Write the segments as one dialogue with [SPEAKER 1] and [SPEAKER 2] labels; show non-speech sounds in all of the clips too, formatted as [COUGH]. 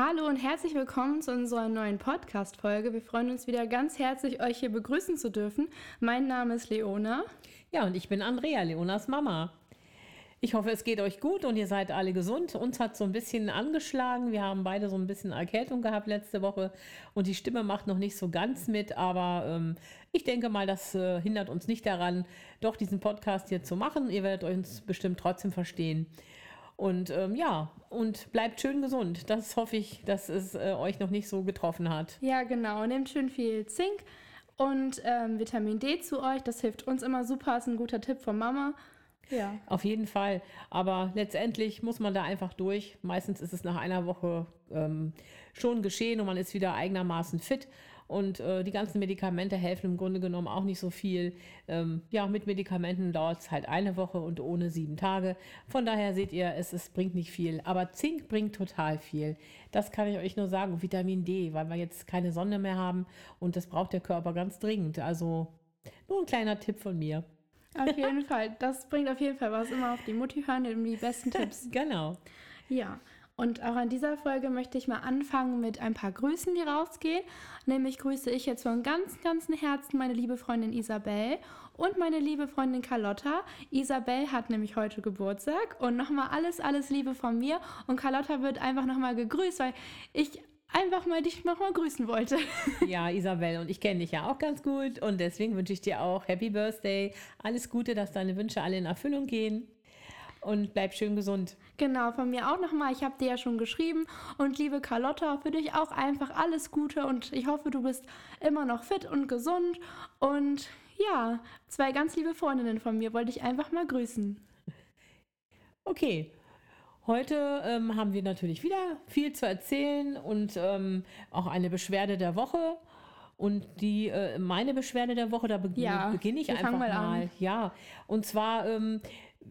[SPEAKER 1] Hallo und herzlich willkommen zu unserer neuen Podcast-Folge. Wir freuen uns wieder ganz herzlich, euch hier begrüßen zu dürfen. Mein Name ist Leona.
[SPEAKER 2] Ja, und ich bin Andrea, Leonas Mama. Ich hoffe, es geht euch gut und ihr seid alle gesund. Uns hat so ein bisschen angeschlagen. Wir haben beide so ein bisschen Erkältung gehabt letzte Woche und die Stimme macht noch nicht so ganz mit. Aber ähm, ich denke mal, das äh, hindert uns nicht daran, doch diesen Podcast hier zu machen. Ihr werdet uns bestimmt trotzdem verstehen. Und ähm, ja, und bleibt schön gesund. Das hoffe ich, dass es äh, euch noch nicht so getroffen hat.
[SPEAKER 1] Ja, genau. Nehmt schön viel Zink und ähm, Vitamin D zu euch. Das hilft uns immer super. Ist ein guter Tipp von Mama.
[SPEAKER 2] Ja. Auf jeden Fall. Aber letztendlich muss man da einfach durch. Meistens ist es nach einer Woche ähm, schon geschehen und man ist wieder eigenermaßen fit. Und äh, die ganzen Medikamente helfen im Grunde genommen auch nicht so viel. Ähm, ja, mit Medikamenten dauert es halt eine Woche und ohne sieben Tage. Von daher seht ihr, es, es bringt nicht viel. Aber Zink bringt total viel. Das kann ich euch nur sagen. Vitamin D, weil wir jetzt keine Sonne mehr haben und das braucht der Körper ganz dringend. Also nur ein kleiner Tipp von mir.
[SPEAKER 1] Auf jeden Fall. Das bringt auf jeden Fall was. Immer auf die Mutti hören, die besten [LAUGHS] Tipps.
[SPEAKER 2] genau.
[SPEAKER 1] Ja. Und auch an dieser Folge möchte ich mal anfangen mit ein paar Grüßen, die rausgehen. Nämlich grüße ich jetzt von ganz, ganzem Herzen meine liebe Freundin Isabel und meine liebe Freundin Carlotta. Isabel hat nämlich heute Geburtstag und nochmal alles, alles Liebe von mir. Und Carlotta wird einfach nochmal gegrüßt, weil ich einfach mal dich nochmal grüßen wollte. [LAUGHS]
[SPEAKER 2] Ja, Isabel, und ich kenne dich ja auch ganz gut und deswegen wünsche ich dir auch Happy Birthday. Alles Gute, dass deine Wünsche alle in Erfüllung gehen und bleib schön gesund.
[SPEAKER 1] Genau, von mir auch nochmal. Ich habe dir ja schon geschrieben. Und liebe Carlotta, für dich auch einfach alles Gute und ich hoffe, du bist immer noch fit und gesund. Und ja, zwei ganz liebe Freundinnen von mir wollte ich einfach mal grüßen.
[SPEAKER 2] Okay. Heute ähm, haben wir natürlich wieder viel zu erzählen und ähm, auch eine Beschwerde der Woche. Und die äh, meine Beschwerde der Woche, da be ja, beginne ich einfach mal. mal. Ja, und zwar ähm,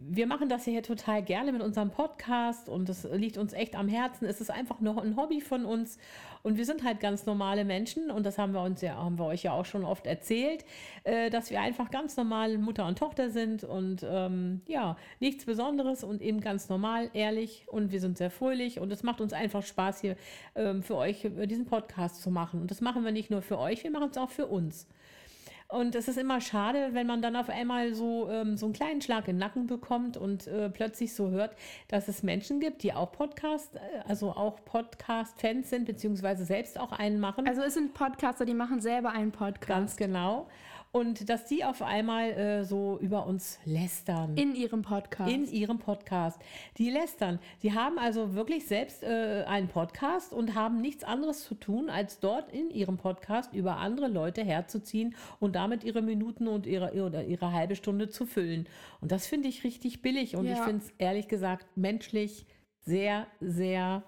[SPEAKER 2] wir machen das hier total gerne mit unserem Podcast und das liegt uns echt am Herzen. Es ist einfach nur ein Hobby von uns und wir sind halt ganz normale Menschen und das haben wir uns ja, haben wir euch ja auch schon oft erzählt, äh, dass wir einfach ganz normal Mutter und Tochter sind und ähm, ja, nichts Besonderes und eben ganz normal, ehrlich und wir sind sehr fröhlich und es macht uns einfach Spaß hier ähm, für euch äh, diesen Podcast zu machen und das machen wir nicht nur für euch, wir machen es auch für uns. Und es ist immer schade, wenn man dann auf einmal so, ähm, so einen kleinen Schlag in den Nacken bekommt und äh, plötzlich so hört, dass es Menschen gibt, die auch Podcast, äh, also auch Podcast-Fans sind, beziehungsweise selbst auch einen machen.
[SPEAKER 1] Also es sind Podcaster, die machen selber einen Podcast.
[SPEAKER 2] Ganz genau und dass die auf einmal äh, so über uns lästern.
[SPEAKER 1] In ihrem Podcast.
[SPEAKER 2] In ihrem Podcast. Die lästern. Die haben also wirklich selbst äh, einen Podcast und haben nichts anderes zu tun, als dort in ihrem Podcast über andere Leute herzuziehen und damit ihre Minuten und ihre, oder ihre halbe Stunde zu füllen. Und das finde ich richtig billig und ja. ich finde es ehrlich gesagt menschlich sehr, sehr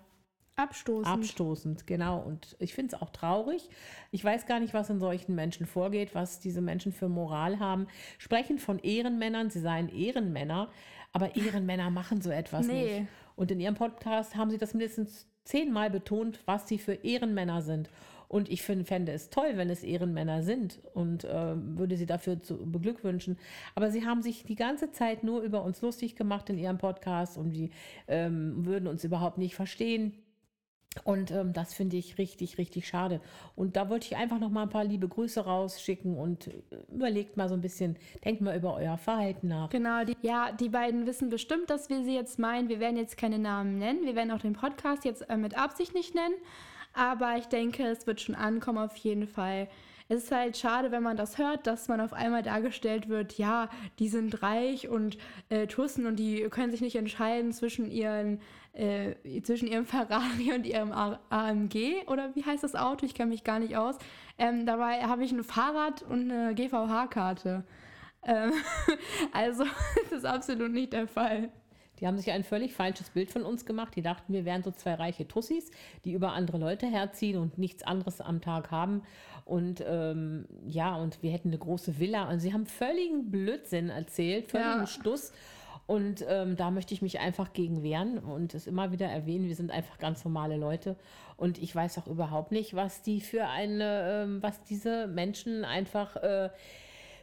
[SPEAKER 1] Abstoßend.
[SPEAKER 2] Abstoßend, genau. Und ich finde es auch traurig. Ich weiß gar nicht, was in solchen Menschen vorgeht, was diese Menschen für Moral haben. Sprechen von Ehrenmännern, sie seien Ehrenmänner, aber Ehrenmänner machen so etwas nee. nicht. Und in ihrem Podcast haben sie das mindestens zehnmal betont, was sie für Ehrenmänner sind. Und ich find, fände es toll, wenn es Ehrenmänner sind und äh, würde sie dafür zu beglückwünschen. Aber sie haben sich die ganze Zeit nur über uns lustig gemacht in ihrem Podcast und die ähm, würden uns überhaupt nicht verstehen. Und ähm, das finde ich richtig, richtig schade. Und da wollte ich einfach noch mal ein paar liebe Grüße rausschicken und äh, überlegt mal so ein bisschen, denkt mal über euer Verhalten nach.
[SPEAKER 1] Genau, die, ja, die beiden wissen bestimmt, dass wir sie jetzt meinen. Wir werden jetzt keine Namen nennen. Wir werden auch den Podcast jetzt äh, mit Absicht nicht nennen. Aber ich denke, es wird schon ankommen auf jeden Fall. Es ist halt schade, wenn man das hört, dass man auf einmal dargestellt wird, ja, die sind reich und äh, Tussen und die können sich nicht entscheiden zwischen ihren äh, zwischen ihrem [LAUGHS] Ferrari und ihrem AMG oder wie heißt das Auto? Ich kenne mich gar nicht aus. Ähm, dabei habe ich ein Fahrrad und eine GVH-Karte. Ähm, [LAUGHS] also [LAUGHS] das ist absolut nicht der Fall.
[SPEAKER 2] Die haben sich ein völlig falsches Bild von uns gemacht. Die dachten, wir wären so zwei reiche Tussis, die über andere Leute herziehen und nichts anderes am Tag haben. Und ähm, ja, und wir hätten eine große Villa. Und sie haben völligen Blödsinn erzählt, völligen ja. Stuss. Und ähm, da möchte ich mich einfach gegen wehren und es immer wieder erwähnen, wir sind einfach ganz normale Leute. Und ich weiß auch überhaupt nicht, was die für eine, ähm, was diese Menschen einfach. Äh,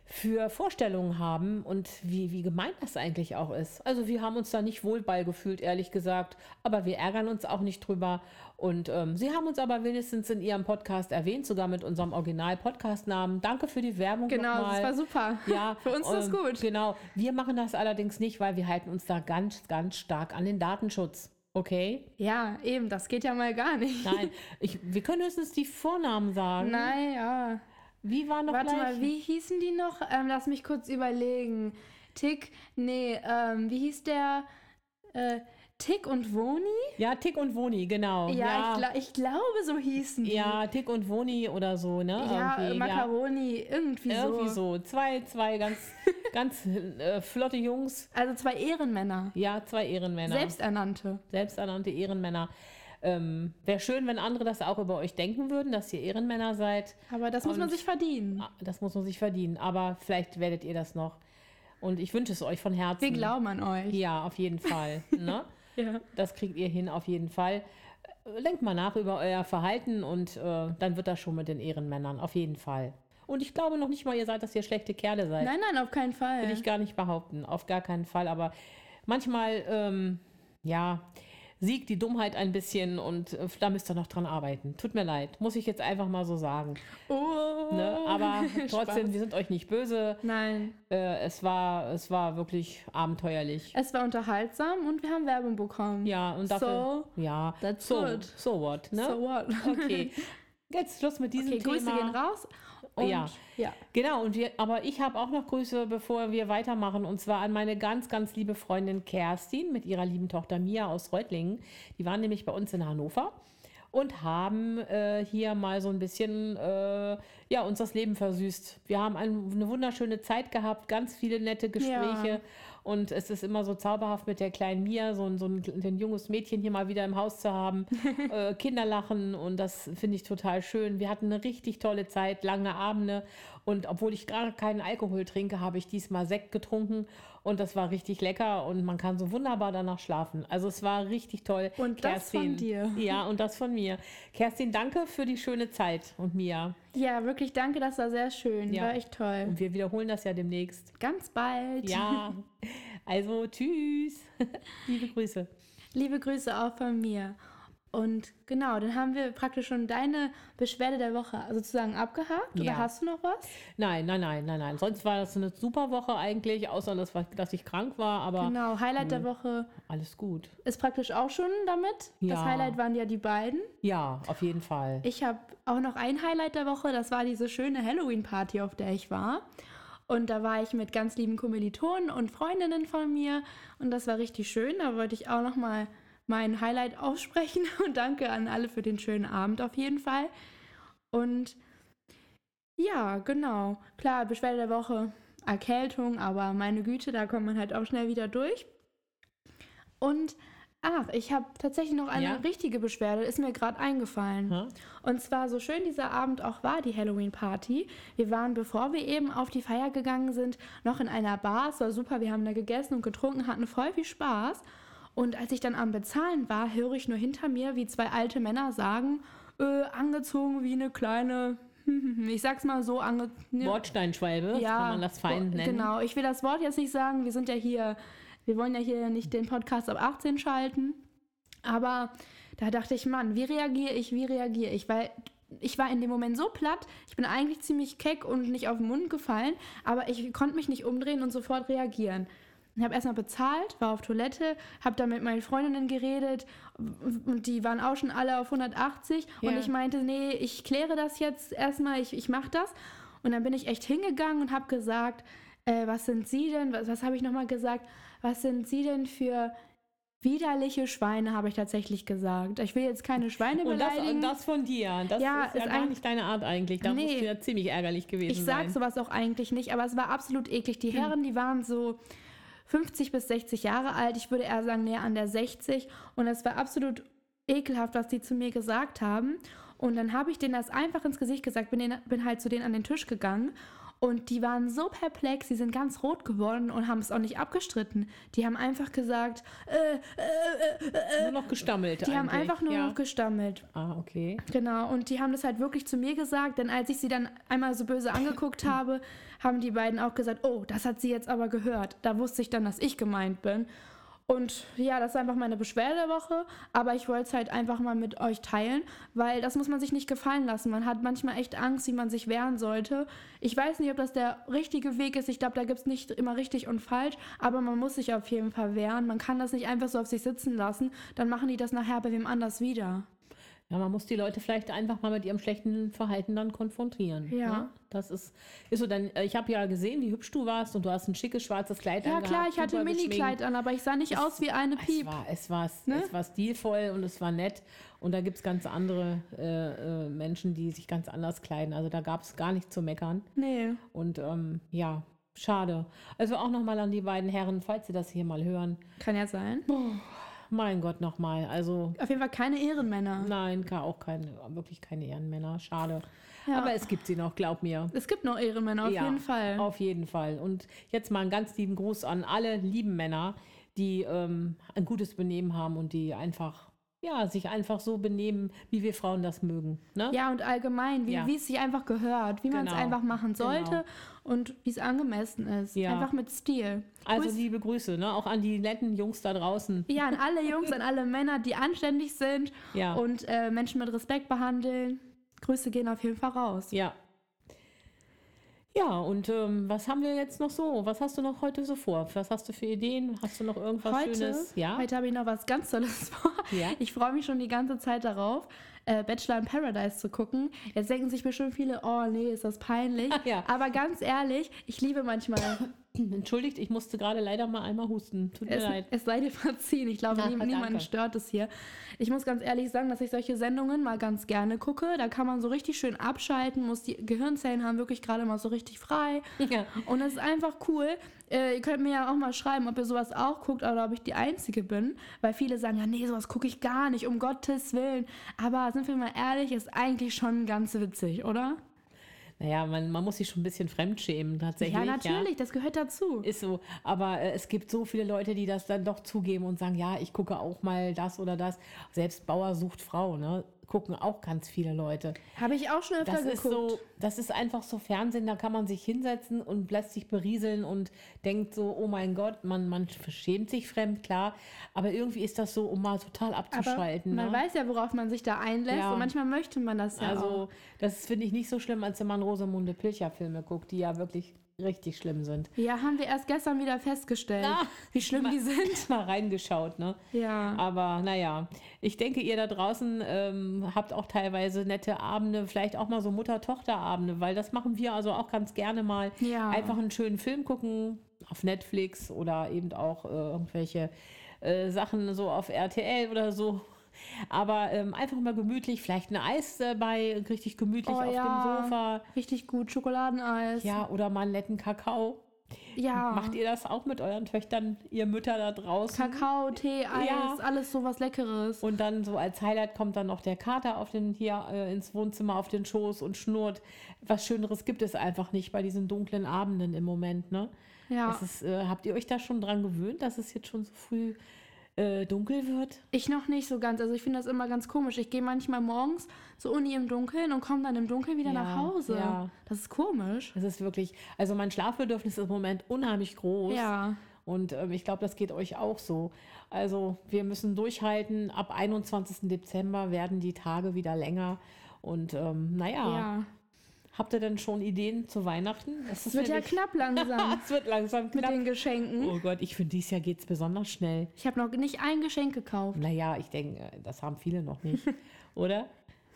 [SPEAKER 2] für Vorstellungen haben und wie, wie gemein das eigentlich auch ist. Also wir haben uns da nicht wohl beigefühlt, ehrlich gesagt, aber wir ärgern uns auch nicht drüber. Und ähm, Sie haben uns aber wenigstens in Ihrem Podcast erwähnt, sogar mit unserem Original-Podcast-Namen. Danke für die Werbung.
[SPEAKER 1] Genau, das war super.
[SPEAKER 2] Ja, [LAUGHS]
[SPEAKER 1] für uns ist das
[SPEAKER 2] ähm,
[SPEAKER 1] gut.
[SPEAKER 2] Genau. Wir machen das allerdings nicht, weil wir halten uns da ganz, ganz stark an den Datenschutz. Okay?
[SPEAKER 1] Ja, eben, das geht ja mal gar nicht.
[SPEAKER 2] Nein, ich, wir können höchstens die Vornamen sagen.
[SPEAKER 1] Naja.
[SPEAKER 2] Wie war noch
[SPEAKER 1] Warte
[SPEAKER 2] gleich?
[SPEAKER 1] mal, wie hießen die noch? Ähm, lass mich kurz überlegen. Tick, nee, ähm, wie hieß der? Äh, Tick und Woni?
[SPEAKER 2] Ja, Tick und Woni, genau.
[SPEAKER 1] Ja, Ich, gla ich glaube, so hießen die.
[SPEAKER 2] ja, Tick und Woni oder so, ne?
[SPEAKER 1] Ja,
[SPEAKER 2] Irgendwie,
[SPEAKER 1] Macaroni, irgendwie,
[SPEAKER 2] Ja. Irgendwie
[SPEAKER 1] so.
[SPEAKER 2] so. Zwei, zwei ganz, [LAUGHS] ganz äh, flotte Jungs.
[SPEAKER 1] Also zwei Ehrenmänner.
[SPEAKER 2] Ja, zwei Ehrenmänner.
[SPEAKER 1] Selbsternannte.
[SPEAKER 2] Selbsternannte Ehrenmänner. Ähm, Wäre schön, wenn andere das auch über euch denken würden, dass ihr Ehrenmänner seid.
[SPEAKER 1] Aber das muss man
[SPEAKER 2] Und-
[SPEAKER 1] sich verdienen.
[SPEAKER 2] Ah, Das muss man sich verdienen. Aber vielleicht werdet ihr das noch. Und ich wünsche es euch von Herzen.
[SPEAKER 1] Wir glauben an euch.
[SPEAKER 2] Ja, auf jeden Fall. ne? [LAUGHS]
[SPEAKER 1] Ja.
[SPEAKER 2] Das kriegt ihr hin, auf jeden Fall. Äh, Denkt mal nach über euer Verhalten und äh, dann wird das schon mit den Ehrenmännern, auf jeden Fall. Und ich glaube noch nicht mal, ihr seid, dass ihr schlechte Kerle seid.
[SPEAKER 1] Nein, nein, auf keinen Fall.
[SPEAKER 2] Will ich gar nicht behaupten, auf gar keinen Fall. Aber manchmal, ähm, ja, siegt die Dummheit ein bisschen und äh, da müsst ihr noch dran arbeiten. Tut mir leid, muss ich jetzt einfach mal so sagen.
[SPEAKER 1] oh.
[SPEAKER 2] Ne? Aber [LAUGHS] trotzdem, wir sind euch nicht böse.
[SPEAKER 1] Nein,
[SPEAKER 2] Äh, es, war, es war wirklich abenteuerlich.
[SPEAKER 1] es war unterhaltsam und wir haben Werbung bekommen.
[SPEAKER 2] Ja, und dafür. ja,
[SPEAKER 1] that's
[SPEAKER 2] so,
[SPEAKER 1] good.
[SPEAKER 2] so what, ne?
[SPEAKER 1] So what?
[SPEAKER 2] Okay. [LAUGHS] Jetzt Schluss mit diesem
[SPEAKER 1] Okay,
[SPEAKER 2] Thema.
[SPEAKER 1] Grüße gehen raus. Und,
[SPEAKER 2] Ja.
[SPEAKER 1] ja.
[SPEAKER 2] Genau, und wir, aber ich habe auch noch Grüße, bevor wir weitermachen, und zwar an meine ganz, ganz liebe Freundin Kerstin mit ihrer lieben Tochter Mia aus Reutlingen. Die waren nämlich bei uns in Hannover und haben äh, hier mal so ein bisschen äh, ja, uns das Leben versüßt. Wir haben ein, eine wunderschöne Zeit gehabt, ganz viele nette Gespräche.
[SPEAKER 1] Ja.
[SPEAKER 2] Und es ist immer so zauberhaft mit der kleinen Mia, so, ein- so ein, ein junges Mädchen hier mal wieder im Haus zu haben. [LAUGHS] äh, Kinder lachen und das finde ich total schön. Wir hatten eine richtig tolle Zeit, lange Abende. Und obwohl ich gar keinen Alkohol trinke, habe ich diesmal Sekt getrunken und das war richtig lecker und man kann so wunderbar danach schlafen. Also es war richtig toll.
[SPEAKER 1] Und das von dir.
[SPEAKER 2] Ja, und das von mir. Kerstin, danke für die schöne Zeit und Mia.
[SPEAKER 1] ja, wirklich danke, das war sehr schön.
[SPEAKER 2] Ja.
[SPEAKER 1] War echt toll.
[SPEAKER 2] Und wir wiederholen das ja demnächst.
[SPEAKER 1] Ganz bald.
[SPEAKER 2] Ja, [LAUGHS] also tschüss. [LAUGHS] Liebe Grüße.
[SPEAKER 1] Liebe Grüße auch von mir. Und genau, dann haben wir praktisch schon deine Beschwerde der Woche sozusagen abgehakt.
[SPEAKER 2] Ja.
[SPEAKER 1] Oder hast du noch was?
[SPEAKER 2] Nein, nein, nein, nein, nein. Sonst war das eine super Woche eigentlich, außer dass, dass ich krank war, aber
[SPEAKER 1] Genau, Highlight der Woche
[SPEAKER 2] alles gut.
[SPEAKER 1] ist praktisch auch schon damit. Das
[SPEAKER 2] Ja.
[SPEAKER 1] Highlight waren ja die beiden.
[SPEAKER 2] Ja, auf jeden Fall.
[SPEAKER 1] Ich habe auch noch ein Highlight der Woche, das war diese schöne Halloween-Party, auf der ich war. Und da war ich mit ganz lieben Kommilitonen und Freundinnen von mir und das war richtig schön. Da wollte ich auch noch mal mein Highlight aussprechen [LAUGHS] und danke an alle für den schönen Abend auf jeden Fall. Und ja, genau. Klar, Beschwerde der Woche, Erkältung, aber meine Güte, da kommt man halt auch schnell wieder durch. Und ach, ich habe tatsächlich noch eine
[SPEAKER 2] Ja?
[SPEAKER 1] richtige Beschwerde, ist mir gerade eingefallen.
[SPEAKER 2] Hm?
[SPEAKER 1] Und zwar, so schön dieser Abend auch war, die Halloween-Party. Wir waren, bevor wir eben auf die Feier gegangen sind, noch in einer Bar. Es war super, wir haben da gegessen und getrunken, hatten voll viel Spaß. Und als ich dann am Bezahlen war, höre ich nur hinter mir, wie zwei alte Männer sagen, äh, angezogen wie eine kleine, [LAUGHS] ich sag's mal so, ange
[SPEAKER 2] Bordsteinschwalbe, kann man das fein nennen.
[SPEAKER 1] Genau, ich will das Wort jetzt nicht sagen. Wir sind ja hier, wir wollen ja hier nicht den Podcast ab 18 schalten. Aber da dachte ich, Mann, wie reagiere ich, wie reagiere ich? Weil ich war in dem Moment so platt, ich bin eigentlich ziemlich keck und nicht auf den Mund gefallen, aber ich konnte mich nicht umdrehen und sofort reagieren. Ich habe erstmal bezahlt, war auf Toilette, habe dann mit meinen Freundinnen geredet und die waren auch schon alle auf 180 und
[SPEAKER 2] Ja.
[SPEAKER 1] ich meinte, nee, ich kläre das jetzt erstmal, ich, ich mache das. Und dann bin ich echt hingegangen und habe gesagt, äh, was sind Sie denn, was, was habe ich nochmal gesagt, was sind Sie denn für widerliche Schweine, habe ich tatsächlich gesagt. Ich will jetzt keine Schweine
[SPEAKER 2] Und das,
[SPEAKER 1] beleidigen.
[SPEAKER 2] und das von dir. Das
[SPEAKER 1] Ja,
[SPEAKER 2] ist ja
[SPEAKER 1] ist
[SPEAKER 2] gar nicht deine Art eigentlich. Da
[SPEAKER 1] Nee.
[SPEAKER 2] musst du ja ziemlich ärgerlich gewesen
[SPEAKER 1] Ich
[SPEAKER 2] sein.
[SPEAKER 1] sag sowas auch eigentlich nicht, aber es war absolut eklig. Die Herren, die waren so 50 bis 60 Jahre alt. Ich würde eher sagen, näher an der 60. Und es war absolut ekelhaft, was die zu mir gesagt haben. Und dann habe ich denen das einfach ins Gesicht gesagt, bin, denen, bin halt zu denen an den Tisch gegangen Und die waren so perplex, die sind ganz rot geworden und haben es auch nicht abgestritten. Die haben einfach gesagt, äh, äh, äh,
[SPEAKER 2] Nur noch gestammelt.
[SPEAKER 1] die haben einfach nur
[SPEAKER 2] ja.
[SPEAKER 1] noch gestammelt.
[SPEAKER 2] Ah, okay.
[SPEAKER 1] Genau, und die haben das halt wirklich zu mir gesagt, denn als ich sie dann einmal so böse angeguckt [LAUGHS] habe, haben die beiden auch gesagt, oh, das hat sie jetzt aber gehört. Da wusste ich dann, dass ich gemeint bin. Und ja, das ist einfach meine Beschwerde der Woche, aber ich wollte es halt einfach mal mit euch teilen, weil das muss man sich nicht gefallen lassen. Man hat manchmal echt Angst, wie man sich wehren sollte. Ich weiß nicht, ob das der richtige Weg ist. Ich glaube, da gibt es nicht immer richtig und falsch, aber man muss sich auf jeden Fall wehren. Man kann das nicht einfach so auf sich sitzen lassen, dann machen die das nachher bei wem anders wieder.
[SPEAKER 2] Ja, man muss die Leute vielleicht einfach mal mit ihrem schlechten Verhalten dann konfrontieren.
[SPEAKER 1] Ja.
[SPEAKER 2] Ne? Das ist, ist so, dann, äh, ich habe ja gesehen, wie hübsch du warst und du hast ein schickes schwarzes Kleid
[SPEAKER 1] Ja
[SPEAKER 2] angehabt,
[SPEAKER 1] klar, ich hatte ein Mini-Kleid an, aber ich sah nicht aus wie eine
[SPEAKER 2] Es
[SPEAKER 1] Piep.
[SPEAKER 2] war, es, war,
[SPEAKER 1] Ne?
[SPEAKER 2] es war stilvoll und es war nett. Und da gibt es ganz andere äh, äh, Menschen, die sich ganz anders kleiden. Also da gab es gar nichts zu meckern.
[SPEAKER 1] Nee.
[SPEAKER 2] Und ähm, ja, schade. Also auch nochmal an die beiden Herren, falls sie das hier mal hören.
[SPEAKER 1] Kann ja sein.
[SPEAKER 2] Mein Gott, nochmal. Also
[SPEAKER 1] Auf jeden Fall keine Ehrenmänner.
[SPEAKER 2] nein, auch keine, wirklich keine Ehrenmänner. Schade.
[SPEAKER 1] Ja.
[SPEAKER 2] Aber es gibt sie noch, glaub mir.
[SPEAKER 1] Es gibt noch Ehrenmänner, auf
[SPEAKER 2] Ja,
[SPEAKER 1] jeden Fall.
[SPEAKER 2] Auf jeden Fall. Und jetzt mal einen ganz lieben Gruß an alle lieben Männer, die ähm, ein gutes Benehmen haben und die einfach, ja, sich einfach so benehmen, wie wir Frauen das mögen. Ne?
[SPEAKER 1] Ja, und allgemein, wie,
[SPEAKER 2] Ja.
[SPEAKER 1] wie es sich einfach gehört, wie man es
[SPEAKER 2] Genau.
[SPEAKER 1] einfach machen sollte
[SPEAKER 2] Genau.
[SPEAKER 1] und wie es angemessen ist.
[SPEAKER 2] Ja.
[SPEAKER 1] Einfach mit Stil.
[SPEAKER 2] Also
[SPEAKER 1] Grüß-
[SPEAKER 2] liebe Grüße, ne? auch an die netten Jungs da draußen.
[SPEAKER 1] ja, an alle [LAUGHS] Jungs, an alle Männer, die anständig sind
[SPEAKER 2] Ja.
[SPEAKER 1] und äh, Menschen mit Respekt behandeln. Grüße gehen auf jeden Fall raus.
[SPEAKER 2] Ja. Ja, und ähm, was haben wir jetzt noch so? Was hast du noch heute so vor? Was hast du für Ideen? Hast du noch irgendwas
[SPEAKER 1] Heute,
[SPEAKER 2] Schönes? Ja.
[SPEAKER 1] heute habe ich noch was ganz Tolles [LAUGHS] vor.
[SPEAKER 2] Ja.
[SPEAKER 1] Ich freue mich schon die ganze Zeit darauf, äh, Bachelor in Paradise zu gucken. Jetzt denken sich bestimmt viele, oh nee, ist das peinlich. [LAUGHS]
[SPEAKER 2] Ja.
[SPEAKER 1] Aber ganz ehrlich, ich liebe manchmal, [LAUGHS]
[SPEAKER 2] Entschuldigt, ich musste gerade leider mal einmal husten. Tut mir
[SPEAKER 1] es,
[SPEAKER 2] leid.
[SPEAKER 1] es sei dir verziehen. Ich glaube,
[SPEAKER 2] danke.
[SPEAKER 1] niemanden stört es hier. Ich muss ganz ehrlich sagen, dass ich solche Sendungen mal ganz gerne gucke. Da kann man so richtig schön abschalten, muss die Gehirnzellen haben wirklich gerade mal so richtig frei. [LAUGHS]
[SPEAKER 2] Ja.
[SPEAKER 1] Und es ist einfach cool. Äh, ihr könnt mir ja auch mal schreiben, ob ihr sowas auch guckt oder ob ich die Einzige bin. Weil viele sagen, ja, nee, sowas gucke ich gar nicht, um Gottes Willen. Aber sind wir mal ehrlich, ist eigentlich schon ganz witzig, oder?
[SPEAKER 2] Naja, man, man muss sich schon ein bisschen fremdschämen, tatsächlich.
[SPEAKER 1] Ja, natürlich, das gehört dazu.
[SPEAKER 2] Ist so, aber äh, es gibt so viele Leute, die das dann doch zugeben und sagen, ja, ich gucke auch mal das oder das. Selbst Bauer sucht Frau, ne? Gucken auch ganz viele Leute.
[SPEAKER 1] Habe ich auch schon öfter
[SPEAKER 2] Das ist
[SPEAKER 1] geguckt.
[SPEAKER 2] so, das ist einfach so Fernsehen, da kann man sich hinsetzen und lässt sich berieseln und denkt so, oh mein Gott, man, man schämt sich fremd, klar. Aber irgendwie ist das so, um mal total
[SPEAKER 1] Aber
[SPEAKER 2] abzuschalten.
[SPEAKER 1] man
[SPEAKER 2] ne?
[SPEAKER 1] weiß ja, worauf man sich da einlässt
[SPEAKER 2] Ja.
[SPEAKER 1] und manchmal möchte man das ja auch.
[SPEAKER 2] Also, das finde ich nicht so schlimm, als wenn man Rosamunde Pilcher-Filme guckt, die ja wirklich richtig schlimm sind.
[SPEAKER 1] Ja, haben wir erst gestern wieder festgestellt,
[SPEAKER 2] Ah,
[SPEAKER 1] wie schlimm die [LAUGHS] sind. [LAUGHS]
[SPEAKER 2] Mal reingeschaut, ne?
[SPEAKER 1] Ja.
[SPEAKER 2] Aber naja, ich denke, ihr da draußen ähm, habt auch teilweise nette Abende, vielleicht auch mal so Mutter-Tochter-Abende, weil das machen wir also auch ganz gerne mal.
[SPEAKER 1] Ja.
[SPEAKER 2] Einfach einen schönen Film gucken auf Netflix oder eben auch äh, irgendwelche äh, Sachen so auf RTL oder so. Aber ähm, einfach mal gemütlich, vielleicht ein Eis dabei, richtig gemütlich
[SPEAKER 1] Oh
[SPEAKER 2] auf
[SPEAKER 1] ja.
[SPEAKER 2] dem Sofa.
[SPEAKER 1] Richtig gut, Schokoladeneis.
[SPEAKER 2] Ja, oder mal einen netten Kakao.
[SPEAKER 1] ja.
[SPEAKER 2] Macht ihr das auch mit euren Töchtern, ihr Mütter da draußen?
[SPEAKER 1] Kakao, Tee, Eis,
[SPEAKER 2] Ja.
[SPEAKER 1] alles so was Leckeres.
[SPEAKER 2] Und dann so als Highlight kommt dann noch der Kater auf den, hier äh, ins Wohnzimmer auf den Schoß und schnurrt. Was Schöneres gibt es einfach nicht bei diesen dunklen Abenden im Moment, ne?
[SPEAKER 1] Ja.
[SPEAKER 2] Das ist, äh, habt ihr euch da schon dran gewöhnt, dass es jetzt schon so früh äh, dunkel wird?
[SPEAKER 1] Ich noch nicht so ganz. Also ich finde das immer ganz komisch. Ich gehe manchmal morgens zur Uni im Dunkeln und komme dann im Dunkeln wieder
[SPEAKER 2] Ja,
[SPEAKER 1] nach Hause.
[SPEAKER 2] ja.
[SPEAKER 1] Das ist komisch.
[SPEAKER 2] Das ist wirklich, also mein Schlafbedürfnis ist im Moment unheimlich groß.
[SPEAKER 1] Ja.
[SPEAKER 2] Und ähm, ich glaube, das geht euch auch so. Also wir müssen durchhalten. Ab 21. Dezember werden die Tage wieder länger. Und ähm, naja,
[SPEAKER 1] Ja.
[SPEAKER 2] Habt ihr denn schon Ideen zu Weihnachten? Es
[SPEAKER 1] wird ja knapp langsam [LAUGHS]
[SPEAKER 2] es wird langsam
[SPEAKER 1] mit
[SPEAKER 2] knapp.
[SPEAKER 1] den Geschenken.
[SPEAKER 2] Oh Gott, ich finde, dieses Jahr geht es besonders schnell.
[SPEAKER 1] Ich habe noch nicht ein Geschenk gekauft.
[SPEAKER 2] Naja, ich denke, das haben viele noch nicht, [LAUGHS] oder?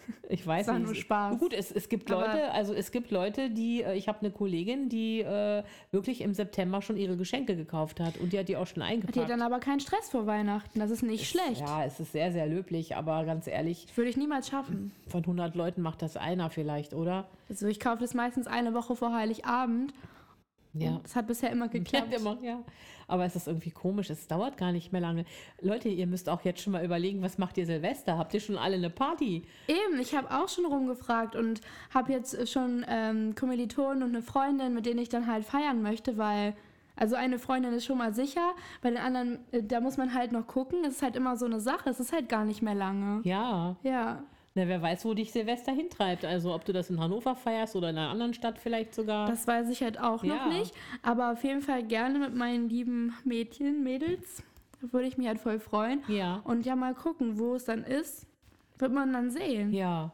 [SPEAKER 2] [LAUGHS] Ich weiß nicht.
[SPEAKER 1] nur Spaß.
[SPEAKER 2] Gut, es, es gibt
[SPEAKER 1] Aber-
[SPEAKER 2] Leute, also es gibt Leute, die, äh, ich habe eine Kollegin, die äh, wirklich im September schon ihre Geschenke gekauft hat und die hat die auch schon
[SPEAKER 1] Hat
[SPEAKER 2] eingepackt.
[SPEAKER 1] ihr dann aber keinen Stress vor Weihnachten. Das ist nicht schlecht.
[SPEAKER 2] Ja, es ist sehr, sehr löblich, aber ganz ehrlich,
[SPEAKER 1] Das würde ich niemals schaffen.
[SPEAKER 2] von 100 Leuten macht das einer vielleicht, oder?
[SPEAKER 1] Also ich kaufe das meistens eine Woche vor Heiligabend
[SPEAKER 2] Ja.
[SPEAKER 1] Das hat bisher immer [LAUGHS] geklappt.
[SPEAKER 2] Immer, ja. Aber es ist irgendwie komisch, es dauert gar nicht mehr lange. Leute, ihr müsst auch jetzt schon mal überlegen, was macht ihr Silvester? Habt ihr schon alle eine Party?
[SPEAKER 1] Eben, ich habe auch schon rumgefragt und habe jetzt schon ähm, Kommilitonen und eine Freundin, mit denen ich dann halt feiern möchte, weil, also eine Freundin ist schon mal sicher, bei den anderen, äh, da muss man halt noch gucken. Es ist halt immer so eine Sache, es ist halt gar nicht mehr lange.
[SPEAKER 2] Ja.
[SPEAKER 1] Ja.
[SPEAKER 2] Na, wer weiß, wo dich Silvester hintreibt. Also ob du das in Hannover feierst oder in einer anderen Stadt vielleicht sogar.
[SPEAKER 1] Das weiß ich halt auch
[SPEAKER 2] Ja.
[SPEAKER 1] noch nicht. Aber auf jeden Fall gerne mit meinen lieben Mädchen, Mädels. Da würde ich mich halt voll freuen.
[SPEAKER 2] ja.
[SPEAKER 1] Und ja, mal gucken, wo es dann ist. Wird man dann sehen.
[SPEAKER 2] Ja.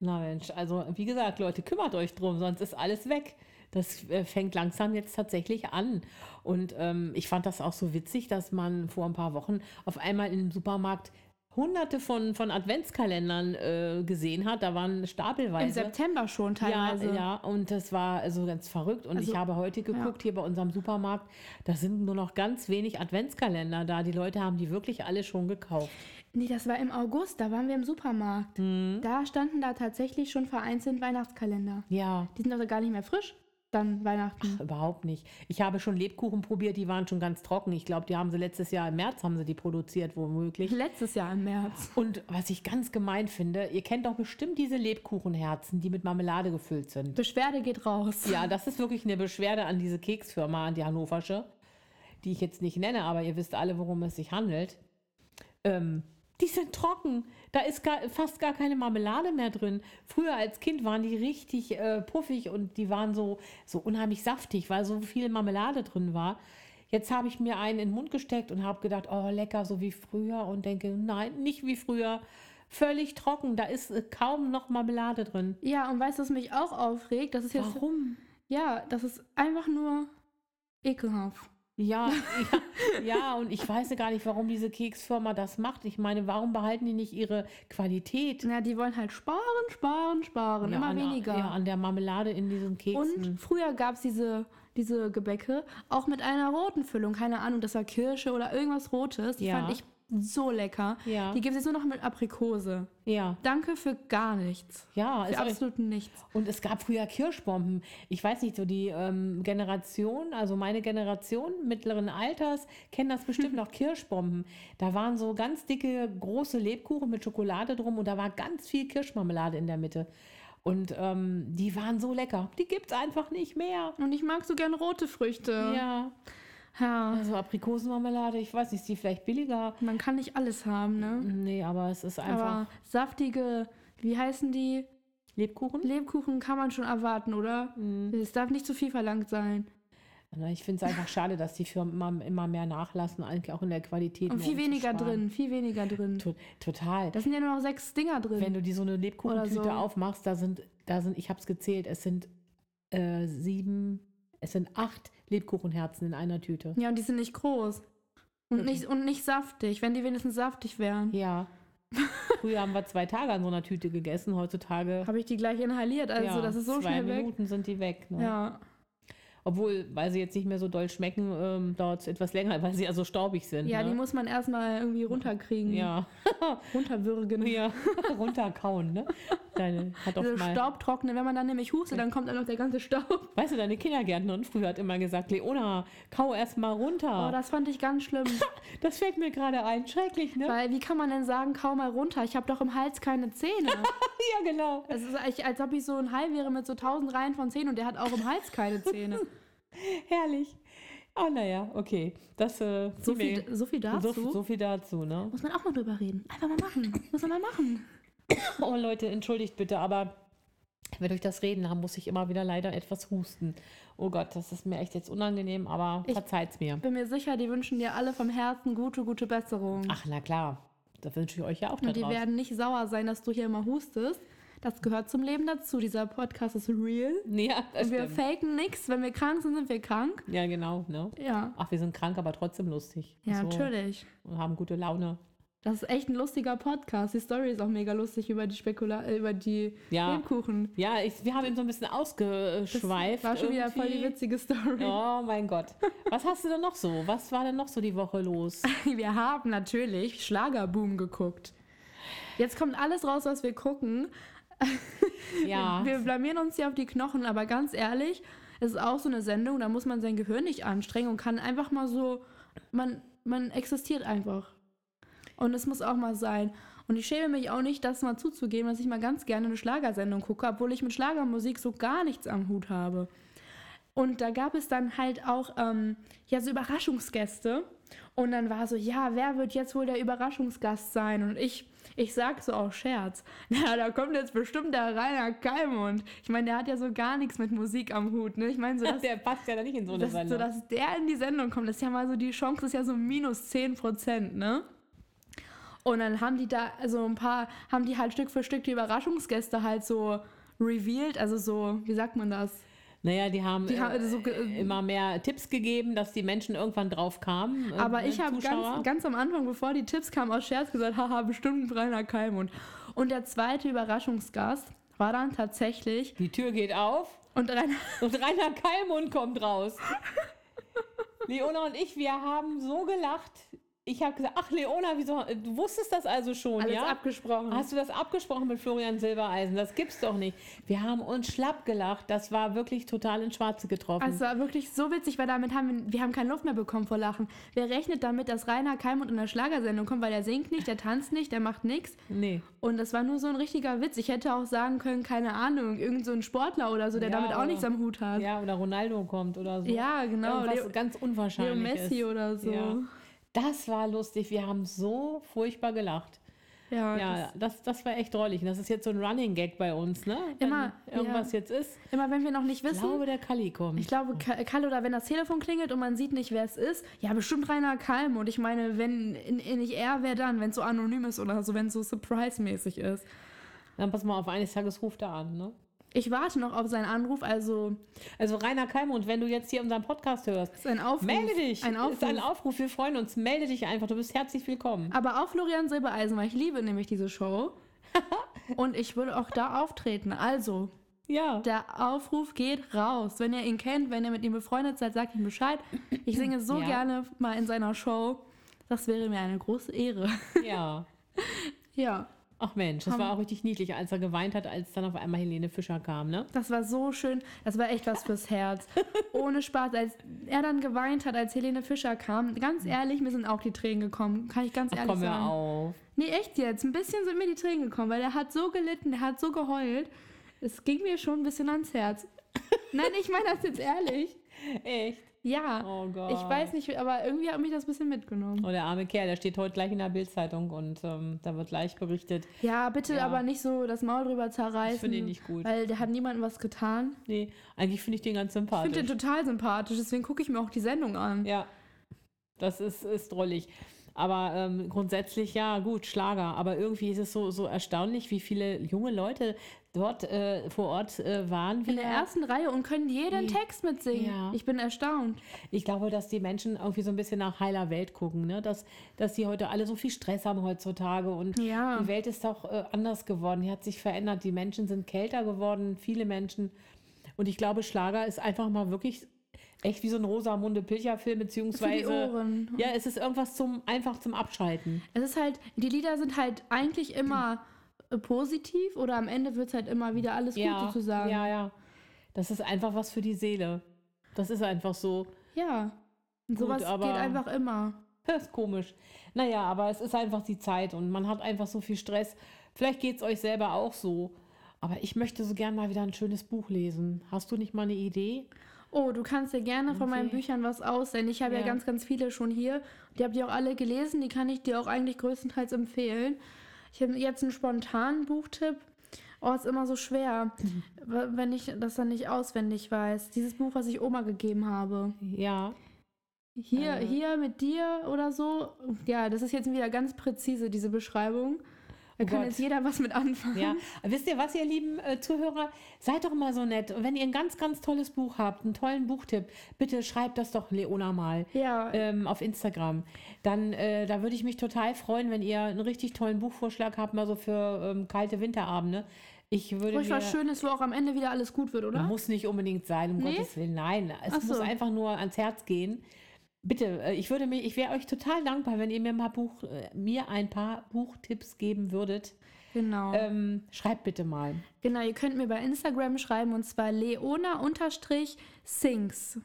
[SPEAKER 2] Na Mensch, also wie gesagt, Leute, kümmert euch drum, sonst ist alles weg. Das äh, fängt langsam jetzt tatsächlich an. Und ähm, ich fand das auch so witzig, dass man vor ein paar Wochen auf einmal im Supermarkt hunderte von, von Adventskalendern äh, gesehen hat. Da waren
[SPEAKER 1] Im
[SPEAKER 2] stapelweise.
[SPEAKER 1] September schon
[SPEAKER 2] Ja,
[SPEAKER 1] teilweise.
[SPEAKER 2] ja, und das war also ganz verrückt. Und
[SPEAKER 1] Also,
[SPEAKER 2] ich habe heute geguckt, hier bei unserem Supermarkt, da sind nur noch ganz wenig Adventskalender da. Die Leute haben die wirklich alle schon gekauft.
[SPEAKER 1] Nee, das war im August, da waren wir im Supermarkt.
[SPEAKER 2] Mhm.
[SPEAKER 1] Da standen da tatsächlich schon vereinzelt Weihnachtskalender.
[SPEAKER 2] Ja,
[SPEAKER 1] Die sind also gar nicht mehr frisch, dann Weihnachten.
[SPEAKER 2] überhaupt nicht. Ich habe schon Lebkuchen probiert, die waren schon ganz trocken. Ich glaube, die haben sie letztes Jahr im März haben sie die produziert, womöglich.
[SPEAKER 1] Letztes Jahr im März.
[SPEAKER 2] Und was ich ganz gemein finde, ihr kennt doch bestimmt diese Lebkuchenherzen, die mit Marmelade gefüllt sind.
[SPEAKER 1] Beschwerde geht raus.
[SPEAKER 2] Ja, das ist wirklich eine Beschwerde an diese Keksfirma, an die Hannoversche, die ich jetzt nicht nenne, aber ihr wisst alle, worum es sich handelt. Ähm, die sind trocken. Da ist gar, fast gar keine Marmelade mehr drin. Früher als Kind waren die richtig äh, puffig und die waren so, so unheimlich saftig, weil so viel Marmelade drin war. Jetzt habe ich mir einen in den Mund gesteckt und habe gedacht, oh, lecker, so wie früher. Und denke, nein, nicht wie früher. Völlig trocken. Da ist äh, kaum noch Marmelade drin.
[SPEAKER 1] Ja, und weißt du, was mich auch aufregt? Das ist jetzt.
[SPEAKER 2] Warum?
[SPEAKER 1] Ja, das ist einfach nur ekelhaft.
[SPEAKER 2] Ja, [LAUGHS] ja, ja, und ich weiß ja gar nicht, warum diese Keksfirma das macht. Ich meine, warum behalten die nicht ihre Qualität?
[SPEAKER 1] Na, die wollen halt sparen, sparen, sparen.
[SPEAKER 2] Ja,
[SPEAKER 1] immer weniger.
[SPEAKER 2] Ja, an der Marmelade in diesen Keksen.
[SPEAKER 1] Und früher gab es diese, diese Gebäcke auch mit einer roten Füllung. Keine Ahnung, das war Kirsche oder irgendwas Rotes. Die
[SPEAKER 2] Ja.
[SPEAKER 1] fand ich so lecker.
[SPEAKER 2] Ja.
[SPEAKER 1] Die gibt es jetzt nur noch mit Aprikose.
[SPEAKER 2] ja,
[SPEAKER 1] Danke für gar nichts.
[SPEAKER 2] ja.
[SPEAKER 1] Für absolut nichts.
[SPEAKER 2] und es gab früher Kirschbomben. Ich weiß nicht, so die ähm, Generation, also meine Generation mittleren Alters, kennen das bestimmt [LAUGHS] noch Kirschbomben. Da waren so ganz dicke, große Lebkuchen mit Schokolade drum und da war ganz viel Kirschmarmelade in der Mitte. Und ähm, die waren so lecker. Die gibt es einfach nicht mehr.
[SPEAKER 1] Und ich mag so gern rote Früchte.
[SPEAKER 2] Ja.
[SPEAKER 1] Ja.
[SPEAKER 2] Also Aprikosenmarmelade, ich weiß nicht, ist die vielleicht billiger?
[SPEAKER 1] Man kann nicht alles haben, ne?
[SPEAKER 2] Nee, aber es ist einfach
[SPEAKER 1] Aber saftige, wie heißen die?
[SPEAKER 2] Lebkuchen.
[SPEAKER 1] Lebkuchen kann man schon erwarten, oder?
[SPEAKER 2] Mhm.
[SPEAKER 1] Es darf nicht zu viel verlangt sein.
[SPEAKER 2] Ich finde es einfach schade, dass die Firmen immer, immer mehr nachlassen, eigentlich auch in der Qualität.
[SPEAKER 1] Und viel
[SPEAKER 2] um
[SPEAKER 1] weniger drin, viel weniger drin.
[SPEAKER 2] To total.
[SPEAKER 1] Da sind ja nur noch sechs Dinger drin.
[SPEAKER 2] Wenn du die so eine Lebkuchentüte
[SPEAKER 1] so.
[SPEAKER 2] aufmachst, da sind, da sind, ich habe es gezählt, es sind äh, sieben, es sind acht Lebkuchenherzen in einer Tüte.
[SPEAKER 1] ja, und die sind nicht groß. Und nicht, und nicht saftig, wenn die wenigstens saftig wären.
[SPEAKER 2] Ja. [LAUGHS] Früher haben wir zwei Tage an so einer Tüte gegessen, heutzutage.
[SPEAKER 1] Habe ich die gleich inhaliert, also
[SPEAKER 2] ja,
[SPEAKER 1] das ist so
[SPEAKER 2] zwei
[SPEAKER 1] schnell weg.
[SPEAKER 2] Minuten sind die weg. Ne?
[SPEAKER 1] Ja.
[SPEAKER 2] Obwohl, weil sie jetzt nicht mehr so doll schmecken, ähm, dauert es etwas länger, weil sie ja so staubig sind.
[SPEAKER 1] Ja,
[SPEAKER 2] ne?
[SPEAKER 1] die muss man erstmal irgendwie runterkriegen.
[SPEAKER 2] ja. [LAUGHS]
[SPEAKER 1] Runterwürgen.
[SPEAKER 2] ja. [LAUGHS] runterkauen, ne? Deine hat doch
[SPEAKER 1] Diese
[SPEAKER 2] mal.
[SPEAKER 1] Staubtrocknen, wenn man dann nämlich hustet, dann kommt dann noch der ganze Staub. [LAUGHS]
[SPEAKER 2] Weißt du, deine Kindergärtnerin früher hat immer gesagt, Leona, kau erst mal runter.
[SPEAKER 1] Oh, das fand ich ganz schlimm.
[SPEAKER 2] das fällt mir gerade ein. Schrecklich, ne?
[SPEAKER 1] Weil, wie kann man denn sagen, kaum mal runter? Ich habe doch im Hals keine Zähne.
[SPEAKER 2] ja, genau.
[SPEAKER 1] Es ist eigentlich, als ob ich so ein Hai wäre mit so tausend Reihen von Zähnen und der hat auch im Hals keine Zähne. [LAUGHS]
[SPEAKER 2] Herrlich. Ah, naja, okay. Das, äh,
[SPEAKER 1] So viel, so viel dazu.
[SPEAKER 2] So, so viel dazu, ne?
[SPEAKER 1] Muss man auch mal drüber reden. Einfach mal machen. [LAUGHS] Muss man mal machen.
[SPEAKER 2] Oh, Leute, entschuldigt bitte, aber wenn durch das Reden haben, muss ich immer wieder leider etwas husten. Oh Gott, das ist mir echt jetzt unangenehm, aber
[SPEAKER 1] Ich-
[SPEAKER 2] verzeiht's mir.
[SPEAKER 1] Bin mir sicher, die wünschen dir alle vom Herzen gute, gute Besserung.
[SPEAKER 2] Ach, na klar. Das wünsche ich euch ja auch da
[SPEAKER 1] und die
[SPEAKER 2] draußen.
[SPEAKER 1] werden nicht sauer sein, dass du hier immer hustest. Das gehört zum Leben dazu. Dieser Podcast ist real.
[SPEAKER 2] Ja, das
[SPEAKER 1] Und wir
[SPEAKER 2] stimmt.
[SPEAKER 1] faken nichts. Wenn wir krank sind, sind wir krank.
[SPEAKER 2] Ja, genau, ne?
[SPEAKER 1] Ja.
[SPEAKER 2] Ach, wir sind krank, aber trotzdem lustig.
[SPEAKER 1] Ja,
[SPEAKER 2] So,
[SPEAKER 1] natürlich.
[SPEAKER 2] Und haben gute Laune.
[SPEAKER 1] Das ist echt ein lustiger Podcast. Die Story ist auch mega lustig über die Spekula äh, über die
[SPEAKER 2] Ja.
[SPEAKER 1] Lebkuchen.
[SPEAKER 2] Ja, ich, wir haben eben so ein bisschen
[SPEAKER 1] Das
[SPEAKER 2] ausgeschweift.
[SPEAKER 1] war schon wieder voll die
[SPEAKER 2] irgendwie.
[SPEAKER 1] witzige Story.
[SPEAKER 2] Oh mein Gott. Was hast du denn noch so? Was war denn noch so die Woche los? [LAUGHS]
[SPEAKER 1] Wir haben natürlich Schlagerboom geguckt. Jetzt kommt alles raus, was wir gucken.
[SPEAKER 2] Ja.
[SPEAKER 1] Wir blamieren uns hier auf die Knochen, aber ganz ehrlich, Es ist auch so eine Sendung, da muss man sein Gehirn nicht anstrengen und kann einfach mal so, man, man existiert einfach. Und es muss auch mal sein. Und ich schäme mich auch nicht, das mal zuzugeben, dass ich mal ganz gerne eine Schlagersendung gucke, obwohl ich mit Schlagermusik so gar nichts am Hut habe. Und da gab es dann halt auch ähm, ja so Überraschungsgäste. Und dann war so, ja, wer wird jetzt wohl der Überraschungsgast sein? Und ich, ich sag so auch Scherz. [LAUGHS] Na, da kommt jetzt bestimmt der Rainer Kalmund. Ich meine, der hat ja so gar nichts mit Musik am Hut. Ne? Ich meine, so, [LAUGHS] dass,
[SPEAKER 2] der passt ja da nicht in so eine
[SPEAKER 1] dass, so,
[SPEAKER 2] Sendung.
[SPEAKER 1] dass der in die Sendung kommt, das ist ja mal so, die Chance ist ja so minus 10 Prozent, ne? Und dann haben die da, also ein paar, haben die halt Stück für Stück die Überraschungsgäste halt so revealed, also so, wie sagt man das?
[SPEAKER 2] Naja, die haben,
[SPEAKER 1] Die
[SPEAKER 2] äh,
[SPEAKER 1] haben so ge-
[SPEAKER 2] immer mehr Tipps gegeben, dass die Menschen irgendwann drauf kamen. äh,
[SPEAKER 1] Aber
[SPEAKER 2] äh,
[SPEAKER 1] ich habe ganz, ganz am Anfang, bevor die Tipps kamen, aus Scherz gesagt, haha, bestimmt ein Rainer Kalmund. Und der zweite Überraschungsgast war dann tatsächlich,
[SPEAKER 2] Die Tür geht auf
[SPEAKER 1] und Rainer, [LAUGHS]
[SPEAKER 2] und Rainer Kallmund kommt raus. [LAUGHS] Leona und ich, wir haben so gelacht. Ich habe gesagt, ach Leona, wieso, du wusstest das also schon,
[SPEAKER 1] alles
[SPEAKER 2] ja?
[SPEAKER 1] abgesprochen.
[SPEAKER 2] Hast du das abgesprochen mit Florian Silbereisen? Das gibt's doch nicht. Wir haben uns schlapp gelacht. Das war wirklich total ins Schwarze getroffen.
[SPEAKER 1] Es war wirklich so witzig, weil damit haben wir, wir haben keine Luft mehr bekommen vor Lachen. Wer rechnet damit, dass Rainer Kalmund in der Schlagersendung kommt, weil der singt nicht, der tanzt nicht, der macht nichts.
[SPEAKER 2] nee.
[SPEAKER 1] Und das war nur so ein richtiger Witz. Ich hätte auch sagen können, keine Ahnung, irgend so ein Sportler oder so, der
[SPEAKER 2] Ja,
[SPEAKER 1] damit auch
[SPEAKER 2] oder-
[SPEAKER 1] nichts am Hut hat.
[SPEAKER 2] Ja, oder Ronaldo kommt oder so.
[SPEAKER 1] Ja, genau.
[SPEAKER 2] Irgendwas
[SPEAKER 1] Leo,
[SPEAKER 2] ganz
[SPEAKER 1] Leo
[SPEAKER 2] unwahrscheinlich
[SPEAKER 1] Messi
[SPEAKER 2] ist.
[SPEAKER 1] oder so.
[SPEAKER 2] Ja. Das war lustig. Wir haben so furchtbar gelacht.
[SPEAKER 1] Ja,
[SPEAKER 2] Ja, das, das war echt drollig. Das ist jetzt so ein Running Gag bei uns, ne? Wenn
[SPEAKER 1] Immer,
[SPEAKER 2] irgendwas
[SPEAKER 1] ja.
[SPEAKER 2] jetzt ist.
[SPEAKER 1] immer wenn wir noch nicht
[SPEAKER 2] Ich
[SPEAKER 1] wissen,
[SPEAKER 2] glaube, der Kalli kommt.
[SPEAKER 1] Ich glaube, Ka- Kalle, oder wenn das Telefon klingelt und man sieht nicht, wer es ist, ja, bestimmt Rainer Kalm. Und ich meine, wenn nicht er, wer dann, wenn es so anonym ist oder so, wenn es so surprise-mäßig ist.
[SPEAKER 2] Dann pass mal auf, eines Tages ruft er an, ne?
[SPEAKER 1] Ich warte noch auf seinen Anruf, also
[SPEAKER 2] Also Rainer Kalmund, wenn du jetzt hier unseren Podcast hörst,
[SPEAKER 1] ist ein Aufruf.
[SPEAKER 2] melde dich.
[SPEAKER 1] Ein Aufruf.
[SPEAKER 2] Ist ein Aufruf. Wir freuen uns. Melde dich einfach. Du bist herzlich willkommen.
[SPEAKER 1] Aber auch Florian Silbereisen, weil ich liebe nämlich diese Show. [LAUGHS] und ich würde auch da auftreten. Also,
[SPEAKER 2] Ja.
[SPEAKER 1] der Aufruf geht raus. Wenn ihr ihn kennt, wenn ihr mit ihm befreundet seid, sagt ihm Bescheid. Ich singe so
[SPEAKER 2] Ja.
[SPEAKER 1] gerne mal in seiner Show. Das wäre mir eine große Ehre.
[SPEAKER 2] Ja. [LAUGHS]
[SPEAKER 1] ja.
[SPEAKER 2] Ach Mensch, das war auch richtig niedlich, als er geweint hat, als dann auf einmal Helene Fischer kam, ne?
[SPEAKER 1] Das war so schön. Das war echt was fürs Herz. [LAUGHS] Ohne Spaß. Als er dann geweint hat, als Helene Fischer kam, ganz ehrlich, mir sind auch die Tränen gekommen. Kann ich ganz
[SPEAKER 2] Ach,
[SPEAKER 1] ehrlich
[SPEAKER 2] komm mir
[SPEAKER 1] sagen.
[SPEAKER 2] auf.
[SPEAKER 1] Nee, echt jetzt. Ein bisschen sind mir die Tränen gekommen, weil er hat so gelitten, der hat so geheult. Es ging mir schon ein bisschen ans Herz. [LAUGHS] Nein, ich meine das jetzt ehrlich.
[SPEAKER 2] Echt?
[SPEAKER 1] Ja.
[SPEAKER 2] Oh Gott.
[SPEAKER 1] Ich weiß nicht, aber irgendwie hat mich das ein bisschen mitgenommen.
[SPEAKER 2] Oh, der arme Kerl, der steht heute gleich in der Bildzeitung und ähm, da wird gleich berichtet.
[SPEAKER 1] Ja, bitte
[SPEAKER 2] Ja.
[SPEAKER 1] aber nicht so das Maul drüber zerreißen.
[SPEAKER 2] Ich finde ihn nicht gut.
[SPEAKER 1] Weil der hat niemandem was getan.
[SPEAKER 2] Nee, eigentlich finde ich den ganz
[SPEAKER 1] Ich finde
[SPEAKER 2] sympathisch.
[SPEAKER 1] den total sympathisch, deswegen gucke ich mir auch die Sendung an.
[SPEAKER 2] Ja, das ist, ist drollig. Aber ähm, grundsätzlich, ja, gut, Schlager. Aber irgendwie ist es so, so erstaunlich, wie viele junge Leute dort äh, vor Ort äh, waren.
[SPEAKER 1] In
[SPEAKER 2] wieder.
[SPEAKER 1] der ersten Reihe und können jeden
[SPEAKER 2] Die-
[SPEAKER 1] Text mitsingen.
[SPEAKER 2] Ja.
[SPEAKER 1] Ich bin erstaunt.
[SPEAKER 2] Ich glaube, dass die Menschen irgendwie so ein bisschen nach heiler Welt gucken, ne? dass, dass sie heute alle so viel Stress haben heutzutage und
[SPEAKER 1] Ja.
[SPEAKER 2] die Welt ist doch äh, anders geworden, die hat sich verändert, die Menschen sind kälter geworden, viele Menschen. Und ich glaube, Schlager ist einfach mal wirklich echt wie so ein Rosamunde Pilcher-Film,
[SPEAKER 1] Für die
[SPEAKER 2] beziehungsweise.
[SPEAKER 1] Ohren.
[SPEAKER 2] Ja, es ist irgendwas zum einfach zum Abschalten.
[SPEAKER 1] Es ist halt, die Lieder sind halt eigentlich immer äh, positiv oder am Ende wird es halt immer wieder alles gut sozusagen.
[SPEAKER 2] ja, ja. Das ist einfach was für die Seele. Das ist einfach so.
[SPEAKER 1] Ja.
[SPEAKER 2] Gut,
[SPEAKER 1] sowas geht einfach immer. [LAUGHS]
[SPEAKER 2] Das ist komisch. Naja, aber es ist einfach die Zeit und man hat einfach so viel Stress. Vielleicht geht es euch selber auch so. Aber ich möchte so gern mal wieder ein schönes Buch lesen. Hast du nicht mal eine Idee?
[SPEAKER 1] Oh, du kannst dir gerne von meinen. Büchern was aussenden. Ich habe ja.
[SPEAKER 2] Ja.
[SPEAKER 1] ganz, ganz viele schon hier. Die habt ihr auch alle gelesen. Die kann ich dir auch eigentlich größtenteils empfehlen. Ich habe jetzt einen spontanen Buchtipp. Oh, ist immer so schwer, w- wenn ich das dann nicht auswendig weiß. Dieses Buch, was ich Oma gegeben habe.
[SPEAKER 2] Ja.
[SPEAKER 1] Hier,
[SPEAKER 2] Äh.
[SPEAKER 1] hier mit dir oder so. Ja, das ist jetzt wieder ganz präzise, diese Beschreibung. Da
[SPEAKER 2] Oh
[SPEAKER 1] kann
[SPEAKER 2] Gott.
[SPEAKER 1] jetzt jeder was mit anfangen.
[SPEAKER 2] Ja, wisst ihr was, ihr lieben äh, Zuhörer? Seid doch mal so nett. Und wenn ihr ein ganz, ganz tolles Buch habt, einen tollen Buchtipp, bitte schreibt das doch Leona mal
[SPEAKER 1] Ja,
[SPEAKER 2] ähm, auf Instagram. Dann, äh, da würde ich mich total freuen, wenn ihr einen richtig tollen Buchvorschlag habt, mal so für ähm, kalte Winterabende. Ich würde
[SPEAKER 1] ruhig
[SPEAKER 2] mir,
[SPEAKER 1] was Schönes, wo auch am Ende wieder alles gut wird, oder?
[SPEAKER 2] muss nicht unbedingt sein, um
[SPEAKER 1] Nee?
[SPEAKER 2] Gottes Willen. Nein, es
[SPEAKER 1] so.
[SPEAKER 2] muss einfach nur ans Herz gehen. Bitte, äh, ich würde mich, ich wäre euch total dankbar, wenn ihr mir mal Buch, äh, mir ein paar Buchtipps geben würdet.
[SPEAKER 1] Genau.
[SPEAKER 2] ähm, schreibt bitte mal.
[SPEAKER 1] Genau, ihr könnt mir bei Instagram schreiben und zwar leona-sings.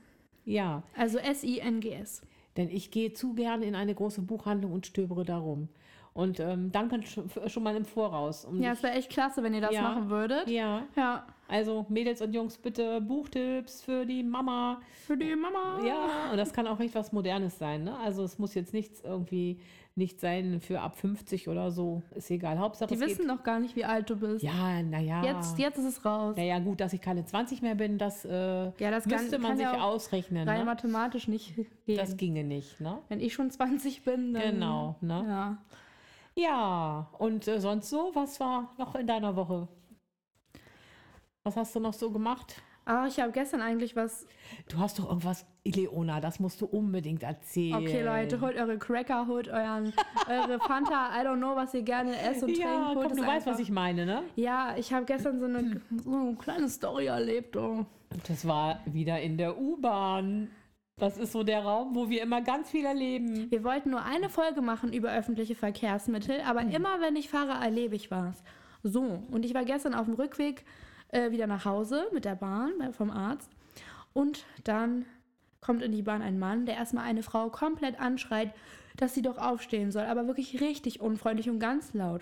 [SPEAKER 2] Ja,
[SPEAKER 1] Also S-I-N-G-S.
[SPEAKER 2] denn ich gehe zu gerne in eine große Buchhandlung und stöbere darum. Und ähm, danke schon, mal im Voraus. Um
[SPEAKER 1] Ja, es wäre echt klasse, wenn ihr das
[SPEAKER 2] Ja.
[SPEAKER 1] machen würdet.
[SPEAKER 2] ja,
[SPEAKER 1] Ja,
[SPEAKER 2] also Mädels und Jungs, bitte Buchtipps für die Mama.
[SPEAKER 1] für die Mama.
[SPEAKER 2] Ja, und das kann auch echt was Modernes sein. Ne? Also es muss jetzt nichts irgendwie nicht sein für ab 50 oder so. Ist egal. Hauptsache
[SPEAKER 1] Die wissen noch gar nicht, wie alt du bist.
[SPEAKER 2] geht. Ja, naja.
[SPEAKER 1] Jetzt, jetzt ist es raus.
[SPEAKER 2] Naja, gut, dass ich keine 20 mehr bin, das, äh,
[SPEAKER 1] Ja, das kann-
[SPEAKER 2] müsste man
[SPEAKER 1] kann
[SPEAKER 2] sich
[SPEAKER 1] ja auch
[SPEAKER 2] ausrechnen.
[SPEAKER 1] Rein
[SPEAKER 2] Ne?
[SPEAKER 1] mathematisch nicht gehen.
[SPEAKER 2] Das ginge nicht. Ne?
[SPEAKER 1] Wenn ich schon 20 bin, dann.
[SPEAKER 2] Genau. Ne?
[SPEAKER 1] Ja.
[SPEAKER 2] Ja, und äh, sonst so? Was war noch in deiner Woche? Was hast du noch so gemacht?
[SPEAKER 1] Aber ich habe gestern eigentlich was.
[SPEAKER 2] Du hast doch irgendwas, Leona, das musst du unbedingt erzählen.
[SPEAKER 1] Okay, Leute, holt eure Cracker, holt euren, eure Fanta, I don't know, was ihr gerne esst und
[SPEAKER 2] Ja,
[SPEAKER 1] trinkt. Holt
[SPEAKER 2] komm, du weißt, was ich meine, ne?
[SPEAKER 1] Ja, ich habe gestern so eine, so eine kleine Story erlebt. Oh.
[SPEAKER 2] Das war wieder in der U-Bahn. Das ist so der Raum, wo wir immer ganz viel erleben.
[SPEAKER 1] Wir wollten nur eine Folge machen über öffentliche Verkehrsmittel, aber immer wenn ich fahre, erlebe ich was. So, und ich war gestern auf dem Rückweg äh, wieder nach Hause mit der Bahn bei- vom Arzt. Und dann kommt in die Bahn ein Mann, der erstmal eine Frau komplett anschreit, dass sie doch aufstehen soll, aber wirklich richtig unfreundlich und ganz laut.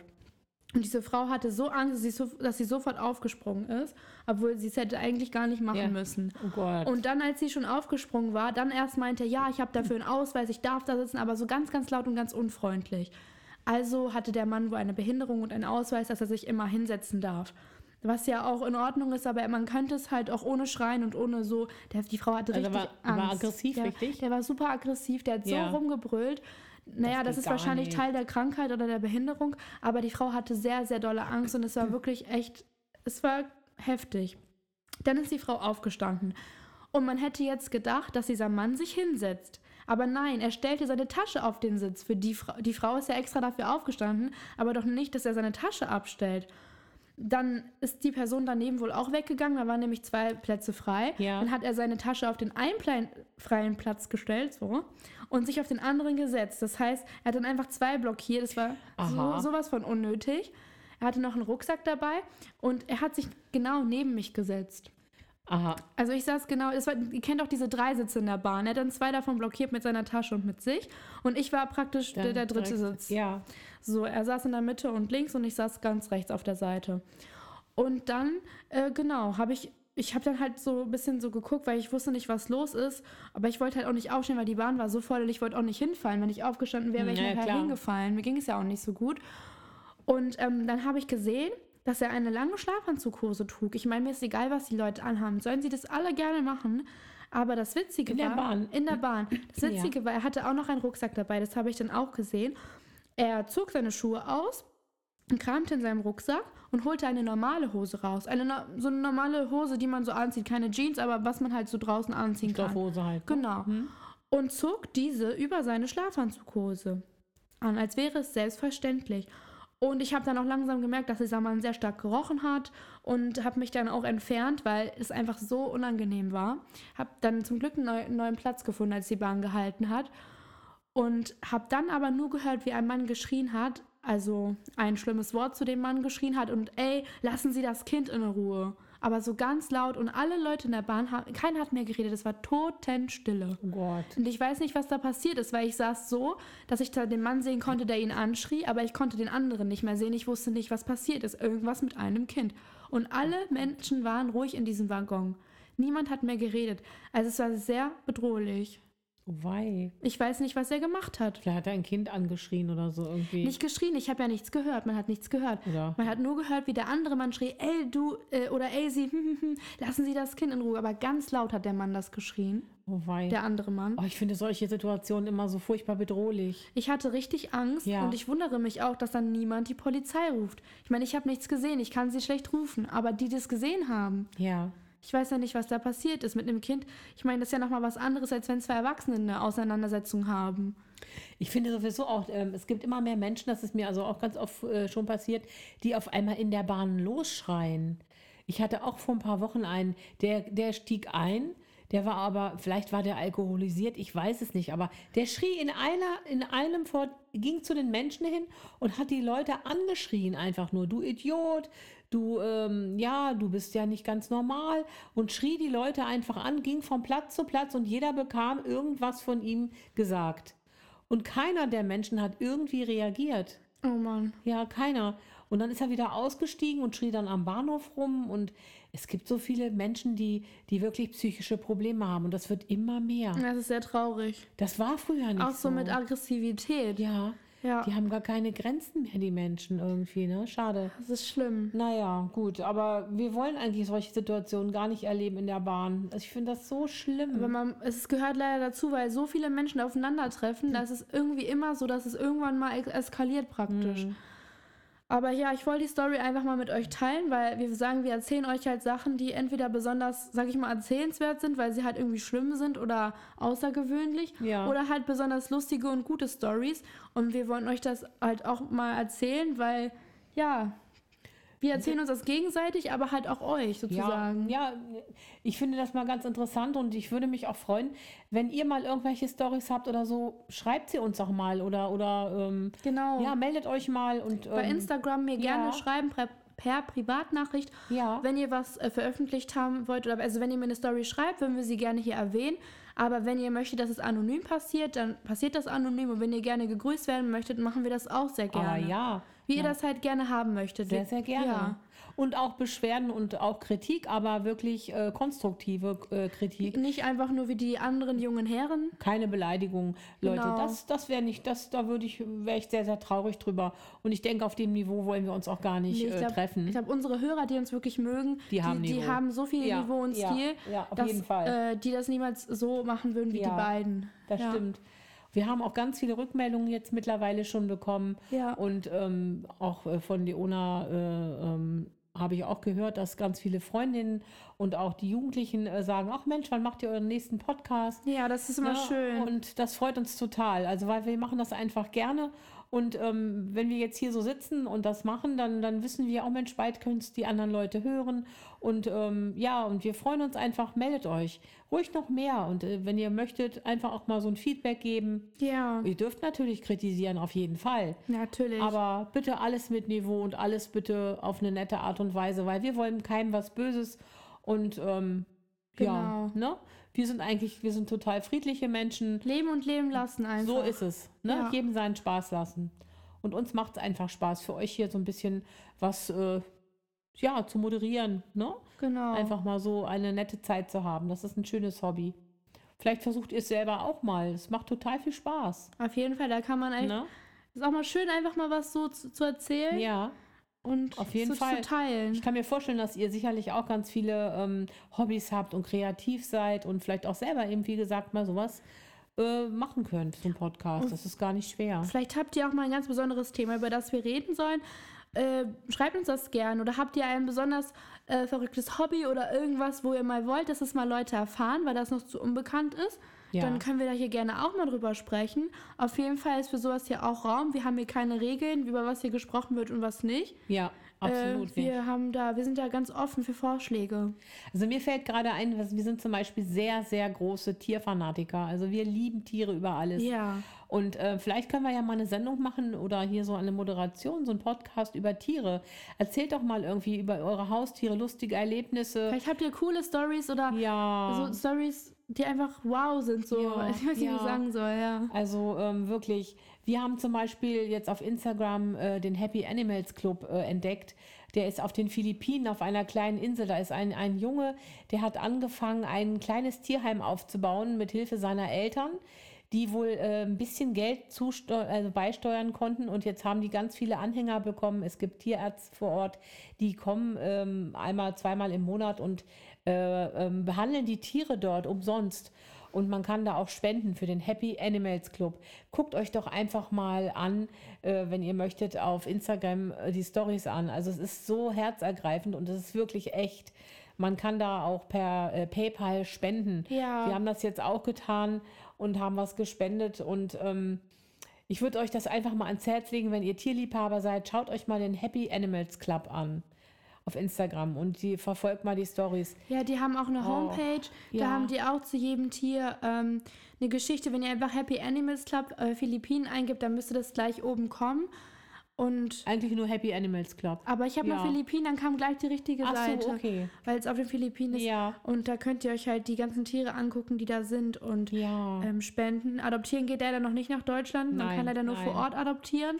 [SPEAKER 1] Und diese Frau hatte so Angst, dass sie, so, dass sie sofort aufgesprungen ist, obwohl sie es hätte eigentlich gar nicht machen
[SPEAKER 2] Ja.
[SPEAKER 1] müssen.
[SPEAKER 2] Oh Gott.
[SPEAKER 1] Und dann, als sie schon aufgesprungen war, dann erst meinte, ja, ich habe dafür einen Ausweis, ich darf da sitzen, aber so ganz, ganz laut und ganz unfreundlich. Also hatte der Mann wohl eine Behinderung und einen Ausweis, dass er sich immer hinsetzen darf. Was ja auch in Ordnung ist, aber man könnte es halt auch ohne Schreien und ohne so. Der, die Frau hatte
[SPEAKER 2] Also
[SPEAKER 1] richtig
[SPEAKER 2] war- war
[SPEAKER 1] Angst.
[SPEAKER 2] aggressiv,
[SPEAKER 1] der,
[SPEAKER 2] richtig?
[SPEAKER 1] Der war super aggressiv, der hat so
[SPEAKER 2] Ja.
[SPEAKER 1] rumgebrüllt. Naja, das,
[SPEAKER 2] geht
[SPEAKER 1] ist wahrscheinlich
[SPEAKER 2] nicht.
[SPEAKER 1] Teil der Krankheit oder der Behinderung, aber die Frau hatte sehr, sehr dolle Angst und es war wirklich echt, es war heftig. Dann ist die Frau aufgestanden. Und man hätte jetzt gedacht, dass dieser Mann sich hinsetzt. Aber nein, er stellte seine Tasche auf den Sitz. Für die Frau, die Frau ist ja extra dafür aufgestanden, aber doch nicht, dass er seine Tasche abstellt. Dann ist die Person daneben wohl auch weggegangen, da waren nämlich zwei Plätze frei.
[SPEAKER 2] Ja.
[SPEAKER 1] Dann hat er seine Tasche auf den einen Plei- freien Platz gestellt, so, und sich auf den anderen gesetzt. Das heißt, er hat dann einfach zwei blockiert. Das war so, sowas von unnötig. Er hatte noch einen Rucksack dabei und er hat sich genau neben mich gesetzt.
[SPEAKER 2] Aha.
[SPEAKER 1] Also ich saß genau, war, ihr kennt auch diese drei Sitze in der Bahn. Er hat dann zwei davon blockiert mit seiner Tasche und mit sich. Und ich war praktisch der, der dritte
[SPEAKER 2] direkt-
[SPEAKER 1] Sitz.
[SPEAKER 2] Ja.
[SPEAKER 1] So, er saß in der Mitte und links und ich saß ganz rechts auf der Seite. Und dann, äh, genau, habe ich, ich habe dann halt so ein bisschen so geguckt, weil ich wusste nicht, was los ist. Aber ich wollte halt auch nicht aufstehen, weil die Bahn war so voll und ich wollte auch nicht hinfallen. Wenn ich aufgestanden wäre, wäre ich
[SPEAKER 2] Ja,
[SPEAKER 1] nachher
[SPEAKER 2] klar.
[SPEAKER 1] hingefallen. Mir ging es ja auch nicht so gut. Und ähm, dann habe ich gesehen, dass er eine lange Schlafanzughose trug. Ich meine, mir ist egal, was die Leute anhaben. Sollen sie das alle gerne machen? Aber das Witzige
[SPEAKER 2] In der
[SPEAKER 1] war,
[SPEAKER 2] Bahn.
[SPEAKER 1] in der Bahn. Das
[SPEAKER 2] Ja.
[SPEAKER 1] Witzige war, er hatte auch noch einen Rucksack dabei. Das habe ich dann auch gesehen. Er zog seine Schuhe aus und kramte in seinem Rucksack und holte eine normale Hose raus. Eine so eine normale Hose, die man so anzieht. Keine Jeans, aber was man halt so draußen anziehen kann.
[SPEAKER 2] Stoffhose halt. ne?
[SPEAKER 1] Genau. Und zog diese über seine Schlafanzughose an, als wäre es selbstverständlich. Und ich habe dann auch langsam gemerkt, dass dieser Mann sehr stark gerochen hat und habe mich dann auch entfernt, weil es einfach so unangenehm war. Habe dann zum Glück einen neu, neuen Platz gefunden, als die Bahn gehalten hat. Und habe dann aber nur gehört, wie ein Mann geschrien hat, also ein schlimmes Wort zu dem Mann geschrien hat und ey, lassen Sie das Kind in Ruhe. Aber so ganz laut und alle Leute in der Bahn, haben, keiner hat mehr geredet, es war totenstille.
[SPEAKER 2] Oh Gott.
[SPEAKER 1] Und ich weiß nicht, was da passiert ist, weil ich saß so, dass ich da den Mann sehen konnte, der ihn anschrie, aber ich konnte den anderen nicht mehr sehen. Ich wusste nicht, was passiert ist. Irgendwas mit einem Kind. Und alle Menschen waren ruhig in diesem Waggon. Niemand hat mehr geredet. Also es war sehr bedrohlich.
[SPEAKER 2] Wei.
[SPEAKER 1] Ich weiß nicht, was er gemacht hat.
[SPEAKER 2] Vielleicht hat er ein Kind angeschrien oder so irgendwie.
[SPEAKER 1] Nicht geschrien, ich habe ja nichts gehört. Man hat nichts gehört.
[SPEAKER 2] Oder?
[SPEAKER 1] Man hat nur gehört, wie der andere Mann schrie, ey, du, äh, oder ey, sie, hm, hm, hm, lassen Sie das Kind in Ruhe. Aber ganz laut hat der Mann das geschrien,
[SPEAKER 2] Oh wei.
[SPEAKER 1] der andere Mann.
[SPEAKER 2] Oh, ich finde solche Situationen immer so furchtbar bedrohlich.
[SPEAKER 1] Ich hatte richtig Angst
[SPEAKER 2] Ja.
[SPEAKER 1] und ich wundere mich auch, dass dann niemand die Polizei ruft. Ich meine, ich habe nichts gesehen, ich kann sie schlecht rufen, aber die, die es gesehen haben,
[SPEAKER 2] Ja.
[SPEAKER 1] Ich weiß ja nicht, was da passiert ist mit einem Kind. Ich meine, das ist ja nochmal was anderes, als wenn zwei Erwachsene eine Auseinandersetzung haben.
[SPEAKER 2] Ich finde sowieso auch, ähm, es gibt immer mehr Menschen, das ist mir also auch ganz oft äh, schon passiert, die auf einmal in der Bahn losschreien. Ich hatte auch vor ein paar Wochen einen, der, der stieg ein, Der war aber, vielleicht war der alkoholisiert, ich weiß es nicht, aber der schrie in einer, in einem fort, ging zu den Menschen hin und hat die Leute angeschrien, einfach nur, du Idiot, du, ähm, ja, du bist ja nicht ganz normal und schrie die Leute einfach an, ging von Platz zu Platz und jeder bekam irgendwas von ihm gesagt. Und keiner der Menschen hat irgendwie reagiert.
[SPEAKER 1] Oh Mann.
[SPEAKER 2] Ja, keiner. Und dann ist er wieder ausgestiegen und schrie dann am Bahnhof rum. Und es gibt so viele Menschen, die, die wirklich psychische Probleme haben. Und das wird immer mehr.
[SPEAKER 1] Das ist sehr traurig.
[SPEAKER 2] Das war früher nicht
[SPEAKER 1] Auch so mit Aggressivität.
[SPEAKER 2] Ja,
[SPEAKER 1] Ja.
[SPEAKER 2] die haben gar keine Grenzen mehr, die Menschen irgendwie, ne? Schade.
[SPEAKER 1] Das ist schlimm.
[SPEAKER 2] Naja, gut, aber wir wollen eigentlich solche Situationen gar nicht erleben in der Bahn. Also ich finde das so schlimm.
[SPEAKER 1] Aber man, es gehört leider dazu, weil so viele Menschen aufeinandertreffen, dass es irgendwie immer so, dass es irgendwann mal eskaliert praktisch. Aber ja, ich wollte die Story einfach mal mit euch teilen, weil wir sagen, wir erzählen euch halt Sachen, die entweder besonders, sag ich mal, erzählenswert sind, weil sie halt irgendwie schlimm sind oder außergewöhnlich.
[SPEAKER 2] Ja.
[SPEAKER 1] Oder halt besonders lustige und gute Stories. Und wir wollen euch das halt auch mal erzählen, weil, ja, wir erzählen uns das gegenseitig, aber halt auch euch sozusagen.
[SPEAKER 2] Ja, ja, ich finde das mal ganz interessant und ich würde mich auch freuen, wenn ihr mal irgendwelche Stories habt oder so, schreibt sie uns auch mal oder, oder ähm,
[SPEAKER 1] Genau.
[SPEAKER 2] ja, meldet euch mal und
[SPEAKER 1] bei
[SPEAKER 2] ähm,
[SPEAKER 1] Instagram mir gerne
[SPEAKER 2] ja.
[SPEAKER 1] schreiben per, per Privatnachricht,
[SPEAKER 2] Ja.
[SPEAKER 1] wenn ihr was äh, veröffentlicht haben wollt oder also wenn ihr mir eine Story schreibt, würden wir sie gerne hier erwähnen. Aber wenn ihr möchtet, dass es anonym passiert, dann passiert das anonym und wenn ihr gerne gegrüßt werden möchtet, machen wir das auch sehr gerne.
[SPEAKER 2] Ah, ja.
[SPEAKER 1] Wie ihr das halt gerne haben möchtet.
[SPEAKER 2] Sehr, sehr gerne.
[SPEAKER 1] Ja.
[SPEAKER 2] Und auch Beschwerden und auch Kritik, aber wirklich äh, konstruktive äh, Kritik.
[SPEAKER 1] Nicht einfach nur wie die anderen jungen Herren.
[SPEAKER 2] Keine Beleidigung, Leute.
[SPEAKER 1] Genau.
[SPEAKER 2] Das, das wäre nicht, das, da würde ich, wäre ich sehr, sehr traurig drüber. Und ich denke, auf dem Niveau wollen wir uns auch gar nicht
[SPEAKER 1] Nee, ich
[SPEAKER 2] äh,
[SPEAKER 1] glaub-
[SPEAKER 2] treffen.
[SPEAKER 1] Ich glaube, unsere Hörer, die uns wirklich mögen,
[SPEAKER 2] Die haben
[SPEAKER 1] die, haben so viel
[SPEAKER 2] Ja,
[SPEAKER 1] Niveau und
[SPEAKER 2] ja,
[SPEAKER 1] Stil,
[SPEAKER 2] ja, auf
[SPEAKER 1] dass
[SPEAKER 2] jeden Fall.
[SPEAKER 1] Äh, die das niemals so machen würden wie
[SPEAKER 2] Ja,
[SPEAKER 1] die beiden.
[SPEAKER 2] Das
[SPEAKER 1] ja.
[SPEAKER 2] stimmt. Wir haben auch ganz viele Rückmeldungen jetzt mittlerweile schon bekommen.
[SPEAKER 1] Ja.
[SPEAKER 2] Und ähm, auch äh, von Leona äh, ähm, habe ich auch gehört, dass ganz viele Freundinnen und auch die Jugendlichen äh, sagen, ach Mensch, wann macht ihr euren nächsten Podcast?
[SPEAKER 1] Ja, das ist immer
[SPEAKER 2] Ja,
[SPEAKER 1] schön.
[SPEAKER 2] Und das freut uns total. Also, weil wir machen das einfach gerne. Und ähm, wenn wir jetzt hier so sitzen und das machen, dann, dann wissen wir auch, Mensch, bald können es die anderen Leute hören. Und ähm, ja, und wir freuen uns einfach, meldet euch. Ruhig noch mehr. Und äh, wenn ihr möchtet, einfach auch mal so ein Feedback geben.
[SPEAKER 1] ja,
[SPEAKER 2] Ihr dürft natürlich kritisieren, auf jeden Fall.
[SPEAKER 1] natürlich.
[SPEAKER 2] Aber bitte alles mit Niveau und alles bitte auf eine nette Art und Weise, weil wir wollen keinem was Böses. Und ähm, ja,
[SPEAKER 1] Genau.
[SPEAKER 2] ne? Wir sind eigentlich, wir sind total friedliche Menschen.
[SPEAKER 1] Leben und leben lassen einfach.
[SPEAKER 2] So ist es. Ne?
[SPEAKER 1] Ja.
[SPEAKER 2] Jedem seinen Spaß lassen. Und uns macht es einfach Spaß, für euch hier so ein bisschen was äh, ja, zu moderieren. Ne?
[SPEAKER 1] Genau.
[SPEAKER 2] Einfach mal so eine nette Zeit zu haben. Das ist ein schönes Hobby. Vielleicht versucht ihr es selber auch mal. Es macht total viel Spaß.
[SPEAKER 1] Auf jeden Fall, da kann man echt.
[SPEAKER 2] Ne?
[SPEAKER 1] Ist auch mal schön, einfach mal was so zu, zu erzählen
[SPEAKER 2] Ja.
[SPEAKER 1] Und
[SPEAKER 2] auf jeden
[SPEAKER 1] zu,
[SPEAKER 2] Fall.
[SPEAKER 1] zu teilen.
[SPEAKER 2] Ich kann mir vorstellen, dass ihr sicherlich auch ganz viele ähm, Hobbys habt und kreativ seid und vielleicht auch selber eben, wie gesagt, mal sowas äh, machen könnt zum Podcast. Das ist gar nicht schwer.
[SPEAKER 1] Vielleicht habt ihr auch mal ein ganz besonderes Thema, über das wir reden sollen. Äh, schreibt uns das gern. Oder habt ihr ein besonders äh, verrücktes Hobby oder irgendwas, wo ihr mal wollt, dass es mal Leute erfahren, weil das noch zu unbekannt ist?
[SPEAKER 2] Ja.
[SPEAKER 1] Dann können wir da hier gerne auch mal drüber sprechen. Auf jeden Fall ist für sowas hier auch Raum. Wir haben hier keine Regeln, über was hier gesprochen wird und was nicht.
[SPEAKER 2] Ja, absolut.
[SPEAKER 1] Äh,
[SPEAKER 2] nicht.
[SPEAKER 1] wir haben da, wir sind da ganz offen für Vorschläge.
[SPEAKER 2] Also mir fällt gerade ein, wir sind zum Beispiel sehr, sehr große Tierfanatiker. Also wir lieben Tiere über alles.
[SPEAKER 1] Ja.
[SPEAKER 2] Und äh, vielleicht können wir ja mal eine Sendung machen oder hier so eine Moderation, so ein Podcast über Tiere. Erzählt doch mal irgendwie über eure Haustiere, lustige Erlebnisse.
[SPEAKER 1] Vielleicht habt ihr coole Stories oder
[SPEAKER 2] Ja.
[SPEAKER 1] so Stories, die einfach wow sind. So,
[SPEAKER 2] Ja, [LAUGHS]
[SPEAKER 1] ich weiß nicht, wie
[SPEAKER 2] ja.
[SPEAKER 1] ich sagen soll, ja.
[SPEAKER 2] Also ähm, wirklich, wir haben zum Beispiel jetzt auf Instagram äh, den Happy Animals Club äh, entdeckt. Der ist auf den Philippinen auf einer kleinen Insel. Da ist ein, ein Junge, der hat angefangen, ein kleines Tierheim aufzubauen mit Hilfe seiner Eltern, die wohl äh, ein bisschen Geld also beisteuern konnten. Und jetzt haben die ganz viele Anhänger bekommen. Es gibt Tierärzte vor Ort, die kommen ähm, einmal, zweimal im Monat und äh, ähm, behandeln die Tiere dort umsonst. Und man kann da auch spenden für den Happy Animals Club. Guckt euch doch einfach mal an, äh, wenn ihr möchtet, auf Instagram äh, die Stories an. Also es ist so herzergreifend und es ist wirklich echt. Man kann da auch per äh, PayPal spenden.
[SPEAKER 1] Ja.
[SPEAKER 2] Wir haben das jetzt auch getan und haben was gespendet und ähm, ich würde euch das einfach mal ans Herz legen, wenn ihr Tierliebhaber seid, schaut euch mal den Happy Animals Club an. Auf Instagram und die verfolgt mal die Stories.
[SPEAKER 1] Ja, die haben auch eine
[SPEAKER 2] Oh,
[SPEAKER 1] Homepage. Da
[SPEAKER 2] ja.
[SPEAKER 1] haben die auch zu jedem Tier ähm, eine Geschichte. Wenn ihr einfach Happy Animals Club äh, Philippinen eingibt, dann müsste das gleich oben kommen. Und
[SPEAKER 2] Eigentlich nur Happy Animals Club.
[SPEAKER 1] aber ich habe
[SPEAKER 2] Ja.
[SPEAKER 1] noch Philippinen, dann kam gleich die richtige
[SPEAKER 2] Ach
[SPEAKER 1] Seite.
[SPEAKER 2] so, okay.
[SPEAKER 1] Weil es auf den Philippinen ist.
[SPEAKER 2] Ja.
[SPEAKER 1] Und da könnt ihr euch halt die ganzen Tiere angucken, die da sind und
[SPEAKER 2] Ja.
[SPEAKER 1] ähm, spenden. Adoptieren geht leider noch nicht nach Deutschland. Man
[SPEAKER 2] Nein,
[SPEAKER 1] kann leider nur vor
[SPEAKER 2] nein.
[SPEAKER 1] Ort adoptieren.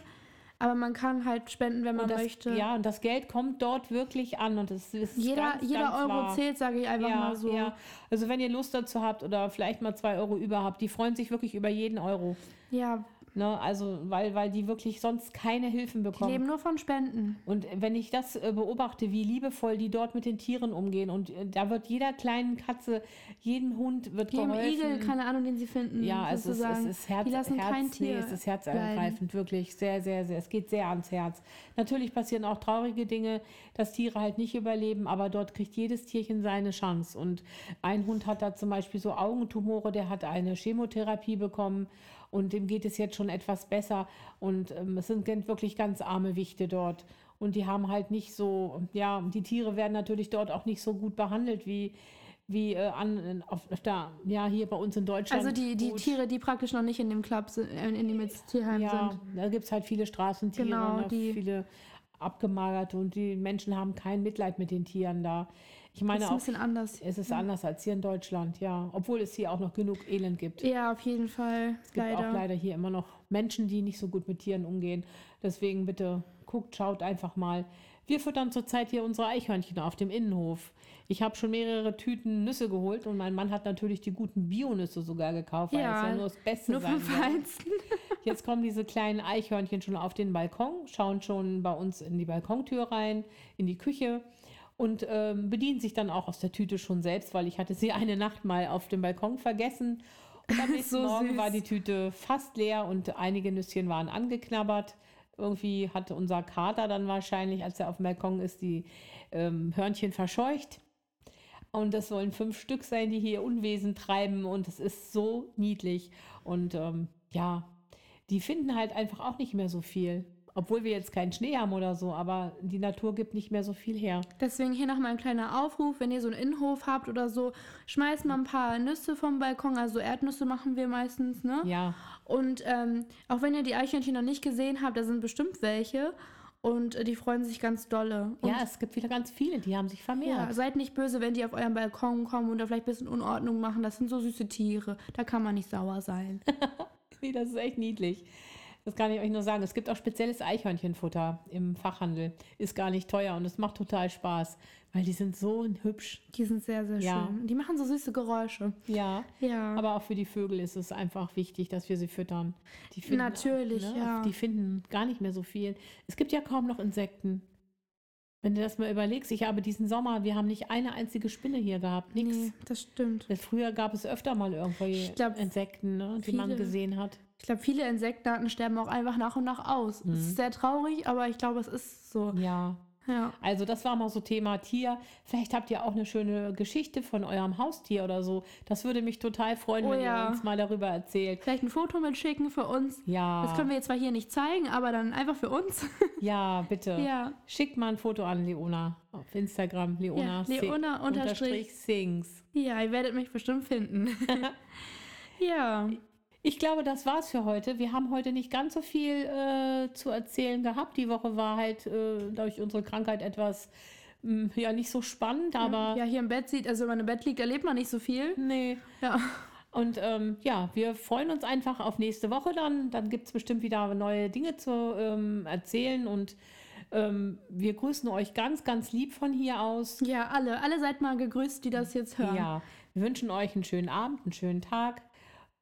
[SPEAKER 1] Aber man kann halt spenden, wenn man
[SPEAKER 2] das,
[SPEAKER 1] möchte.
[SPEAKER 2] Ja, und das Geld kommt dort wirklich an und es ist
[SPEAKER 1] jeder
[SPEAKER 2] ganz,
[SPEAKER 1] jeder
[SPEAKER 2] ganz
[SPEAKER 1] Euro
[SPEAKER 2] wahr.
[SPEAKER 1] zählt, sage ich einfach
[SPEAKER 2] ja,
[SPEAKER 1] mal so.
[SPEAKER 2] Ja. Also wenn ihr Lust dazu habt oder vielleicht mal zwei Euro über habt, die freuen sich wirklich über jeden Euro.
[SPEAKER 1] ja
[SPEAKER 2] Ne? Also weil, weil die wirklich sonst keine Hilfen
[SPEAKER 1] die
[SPEAKER 2] bekommen.
[SPEAKER 1] leben nur von Spenden.
[SPEAKER 2] Und wenn ich das äh, beobachte, wie liebevoll die dort mit den Tieren umgehen und äh, da wird jeder kleinen Katze, jedem Hund wird
[SPEAKER 1] Jedem
[SPEAKER 2] geholfen.
[SPEAKER 1] Igel, keine Ahnung, den sie finden.
[SPEAKER 2] ja, also es, es ist Herz,
[SPEAKER 1] die lassen
[SPEAKER 2] Herz,
[SPEAKER 1] kein Tier.
[SPEAKER 2] nee, es ist herzergreifend, wirklich sehr, sehr, sehr. Es geht sehr ans Herz. Natürlich passieren auch traurige Dinge, dass Tiere halt nicht überleben, aber dort kriegt jedes Tierchen seine Chance. Und ein Hund hat da zum Beispiel so Augentumore, der hat eine Chemotherapie bekommen und dem geht es jetzt schon etwas besser. Und ähm, es sind wirklich ganz arme Wichte dort. Und die haben halt nicht so, ja, die Tiere werden natürlich dort auch nicht so gut behandelt wie, wie äh, an, auf, da, ja, hier bei uns in Deutschland.
[SPEAKER 1] also die, die
[SPEAKER 2] Gut.
[SPEAKER 1] Tiere, die praktisch noch nicht in dem Club sind, in dem jetzt Tierheim
[SPEAKER 2] Ja,
[SPEAKER 1] sind.
[SPEAKER 2] da gibt es halt viele Straßentiere,
[SPEAKER 1] Genau, die-
[SPEAKER 2] viele abgemagerte und die Menschen haben kein Mitleid mit den Tieren da. Ich
[SPEAKER 1] Das
[SPEAKER 2] meine
[SPEAKER 1] ist ein
[SPEAKER 2] auch,
[SPEAKER 1] bisschen anders.
[SPEAKER 2] es ist anders als hier in Deutschland, ja. Obwohl es hier auch noch genug Elend gibt.
[SPEAKER 1] Ja, auf jeden Fall.
[SPEAKER 2] Es gibt
[SPEAKER 1] leider.
[SPEAKER 2] auch leider hier immer noch Menschen, die nicht so gut mit Tieren umgehen. Deswegen bitte guckt, schaut einfach mal. Wir füttern zurzeit hier unsere Eichhörnchen auf dem Innenhof. Ich habe schon mehrere Tüten Nüsse geholt und mein Mann hat natürlich die guten Bionüsse sogar gekauft, weil
[SPEAKER 1] Ja,
[SPEAKER 2] es ja nur das Beste
[SPEAKER 1] Nur
[SPEAKER 2] sein
[SPEAKER 1] vom
[SPEAKER 2] soll.
[SPEAKER 1] Feinsten. [LAUGHS]
[SPEAKER 2] Jetzt kommen diese kleinen Eichhörnchen schon auf den Balkon, schauen schon bei uns in die Balkontür rein, in die Küche und ähm, bedienen sich dann auch aus der Tüte schon selbst, weil ich hatte sie [LAUGHS] eine Nacht mal auf dem Balkon vergessen. Und am [LAUGHS] nächsten
[SPEAKER 1] So
[SPEAKER 2] Morgen
[SPEAKER 1] süß.
[SPEAKER 2] war die Tüte fast leer und einige Nüsschen waren angeknabbert. Irgendwie hatte unser Kater dann wahrscheinlich, als er auf dem Balkon ist, die ähm, Hörnchen verscheucht. Und das sollen fünf Stück sein, die hier Unwesen treiben. Und es ist so niedlich. Und ähm, ja, die finden halt einfach auch nicht mehr so viel. Obwohl wir jetzt keinen Schnee haben oder so, aber die Natur gibt nicht mehr so viel her.
[SPEAKER 1] Deswegen hier nochmal ein kleiner Aufruf, wenn ihr so einen Innenhof habt oder so, schmeißt mal ein paar Nüsse vom Balkon, also Erdnüsse machen wir meistens, ne?
[SPEAKER 2] Ja,
[SPEAKER 1] Und ähm, auch wenn ihr die Eichhörnchen noch nicht gesehen habt, da sind bestimmt welche und äh, die freuen sich ganz dolle. Und
[SPEAKER 2] ja, es gibt wieder ganz viele, die haben sich
[SPEAKER 1] ja,
[SPEAKER 2] vermehrt.
[SPEAKER 1] seid nicht böse, wenn die auf euren Balkon kommen und da vielleicht ein bisschen Unordnung machen. Das sind so süße Tiere. Da kann man nicht sauer sein. [LAUGHS]
[SPEAKER 2] Nee, das ist echt niedlich. Das kann ich euch nur sagen. Es gibt auch spezielles Eichhörnchenfutter im Fachhandel. Ist gar nicht teuer und es macht total Spaß, weil die sind so hübsch.
[SPEAKER 1] Die sind sehr, sehr
[SPEAKER 2] Ja.
[SPEAKER 1] schön. Die machen so süße Geräusche.
[SPEAKER 2] Ja.
[SPEAKER 1] Ja.
[SPEAKER 2] Aber auch für die Vögel ist es einfach wichtig, dass wir sie füttern. Die finden,
[SPEAKER 1] Natürlich, ja.
[SPEAKER 2] Die finden gar nicht mehr so viel. Es gibt ja kaum noch Insekten. Wenn du das mal überlegst, ich habe diesen Sommer, wir haben nicht eine einzige Spinne hier gehabt, nichts.
[SPEAKER 1] Nee, das stimmt.
[SPEAKER 2] Früher gab es öfter mal irgendwelche
[SPEAKER 1] glaub,
[SPEAKER 2] Insekten, ne, die man
[SPEAKER 1] viele-
[SPEAKER 2] gesehen hat.
[SPEAKER 1] Ich glaube, viele Insektenarten sterben auch einfach nach und nach aus.
[SPEAKER 2] Mhm.
[SPEAKER 1] Es ist sehr traurig, aber ich glaube, es ist so.
[SPEAKER 2] Ja.
[SPEAKER 1] Ja.
[SPEAKER 2] Also das war mal so Thema Tier. Vielleicht habt ihr auch eine schöne Geschichte von eurem Haustier oder so. Das würde mich total freuen,
[SPEAKER 1] Oh
[SPEAKER 2] wenn
[SPEAKER 1] ja.
[SPEAKER 2] ihr uns mal darüber erzählt.
[SPEAKER 1] Vielleicht ein Foto mitschicken für uns.
[SPEAKER 2] Ja.
[SPEAKER 1] Das können wir jetzt zwar hier nicht zeigen, aber dann einfach für uns. [LAUGHS]
[SPEAKER 2] Ja, bitte.
[SPEAKER 1] ja.
[SPEAKER 2] Schickt mal ein Foto an Leona auf Instagram. Leona,
[SPEAKER 1] Ja, Leona unterstrich-
[SPEAKER 2] Sings.
[SPEAKER 1] Ja, ihr werdet mich bestimmt finden. [LAUGHS] ja.
[SPEAKER 2] Ich glaube, das war's für heute. Wir haben heute nicht ganz so viel äh, zu erzählen gehabt. Die Woche war halt äh, durch unsere Krankheit etwas, mh, ja, nicht so spannend, aber
[SPEAKER 1] ja, hier im Bett sieht, also wenn man im Bett liegt, erlebt man nicht so viel.
[SPEAKER 2] nee.
[SPEAKER 1] Ja.
[SPEAKER 2] Und ähm, ja, wir freuen uns einfach auf nächste Woche dann. Dann gibt es bestimmt wieder neue Dinge zu ähm, erzählen und ähm, wir grüßen euch ganz, ganz lieb von hier aus.
[SPEAKER 1] Ja, alle. Alle seid mal gegrüßt, die das jetzt hören.
[SPEAKER 2] Ja, wir wünschen euch einen schönen Abend, einen schönen Tag,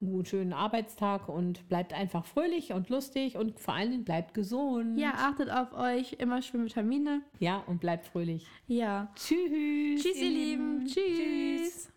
[SPEAKER 2] einen guten, schönen Arbeitstag und bleibt einfach fröhlich und lustig und vor allen Dingen bleibt gesund.
[SPEAKER 1] Ja, achtet auf euch. Immer schön Vitamine.
[SPEAKER 2] Ja, und bleibt fröhlich.
[SPEAKER 1] Ja.
[SPEAKER 2] Tschüss.
[SPEAKER 1] Tschüss, ihr Lieben. Tschüss.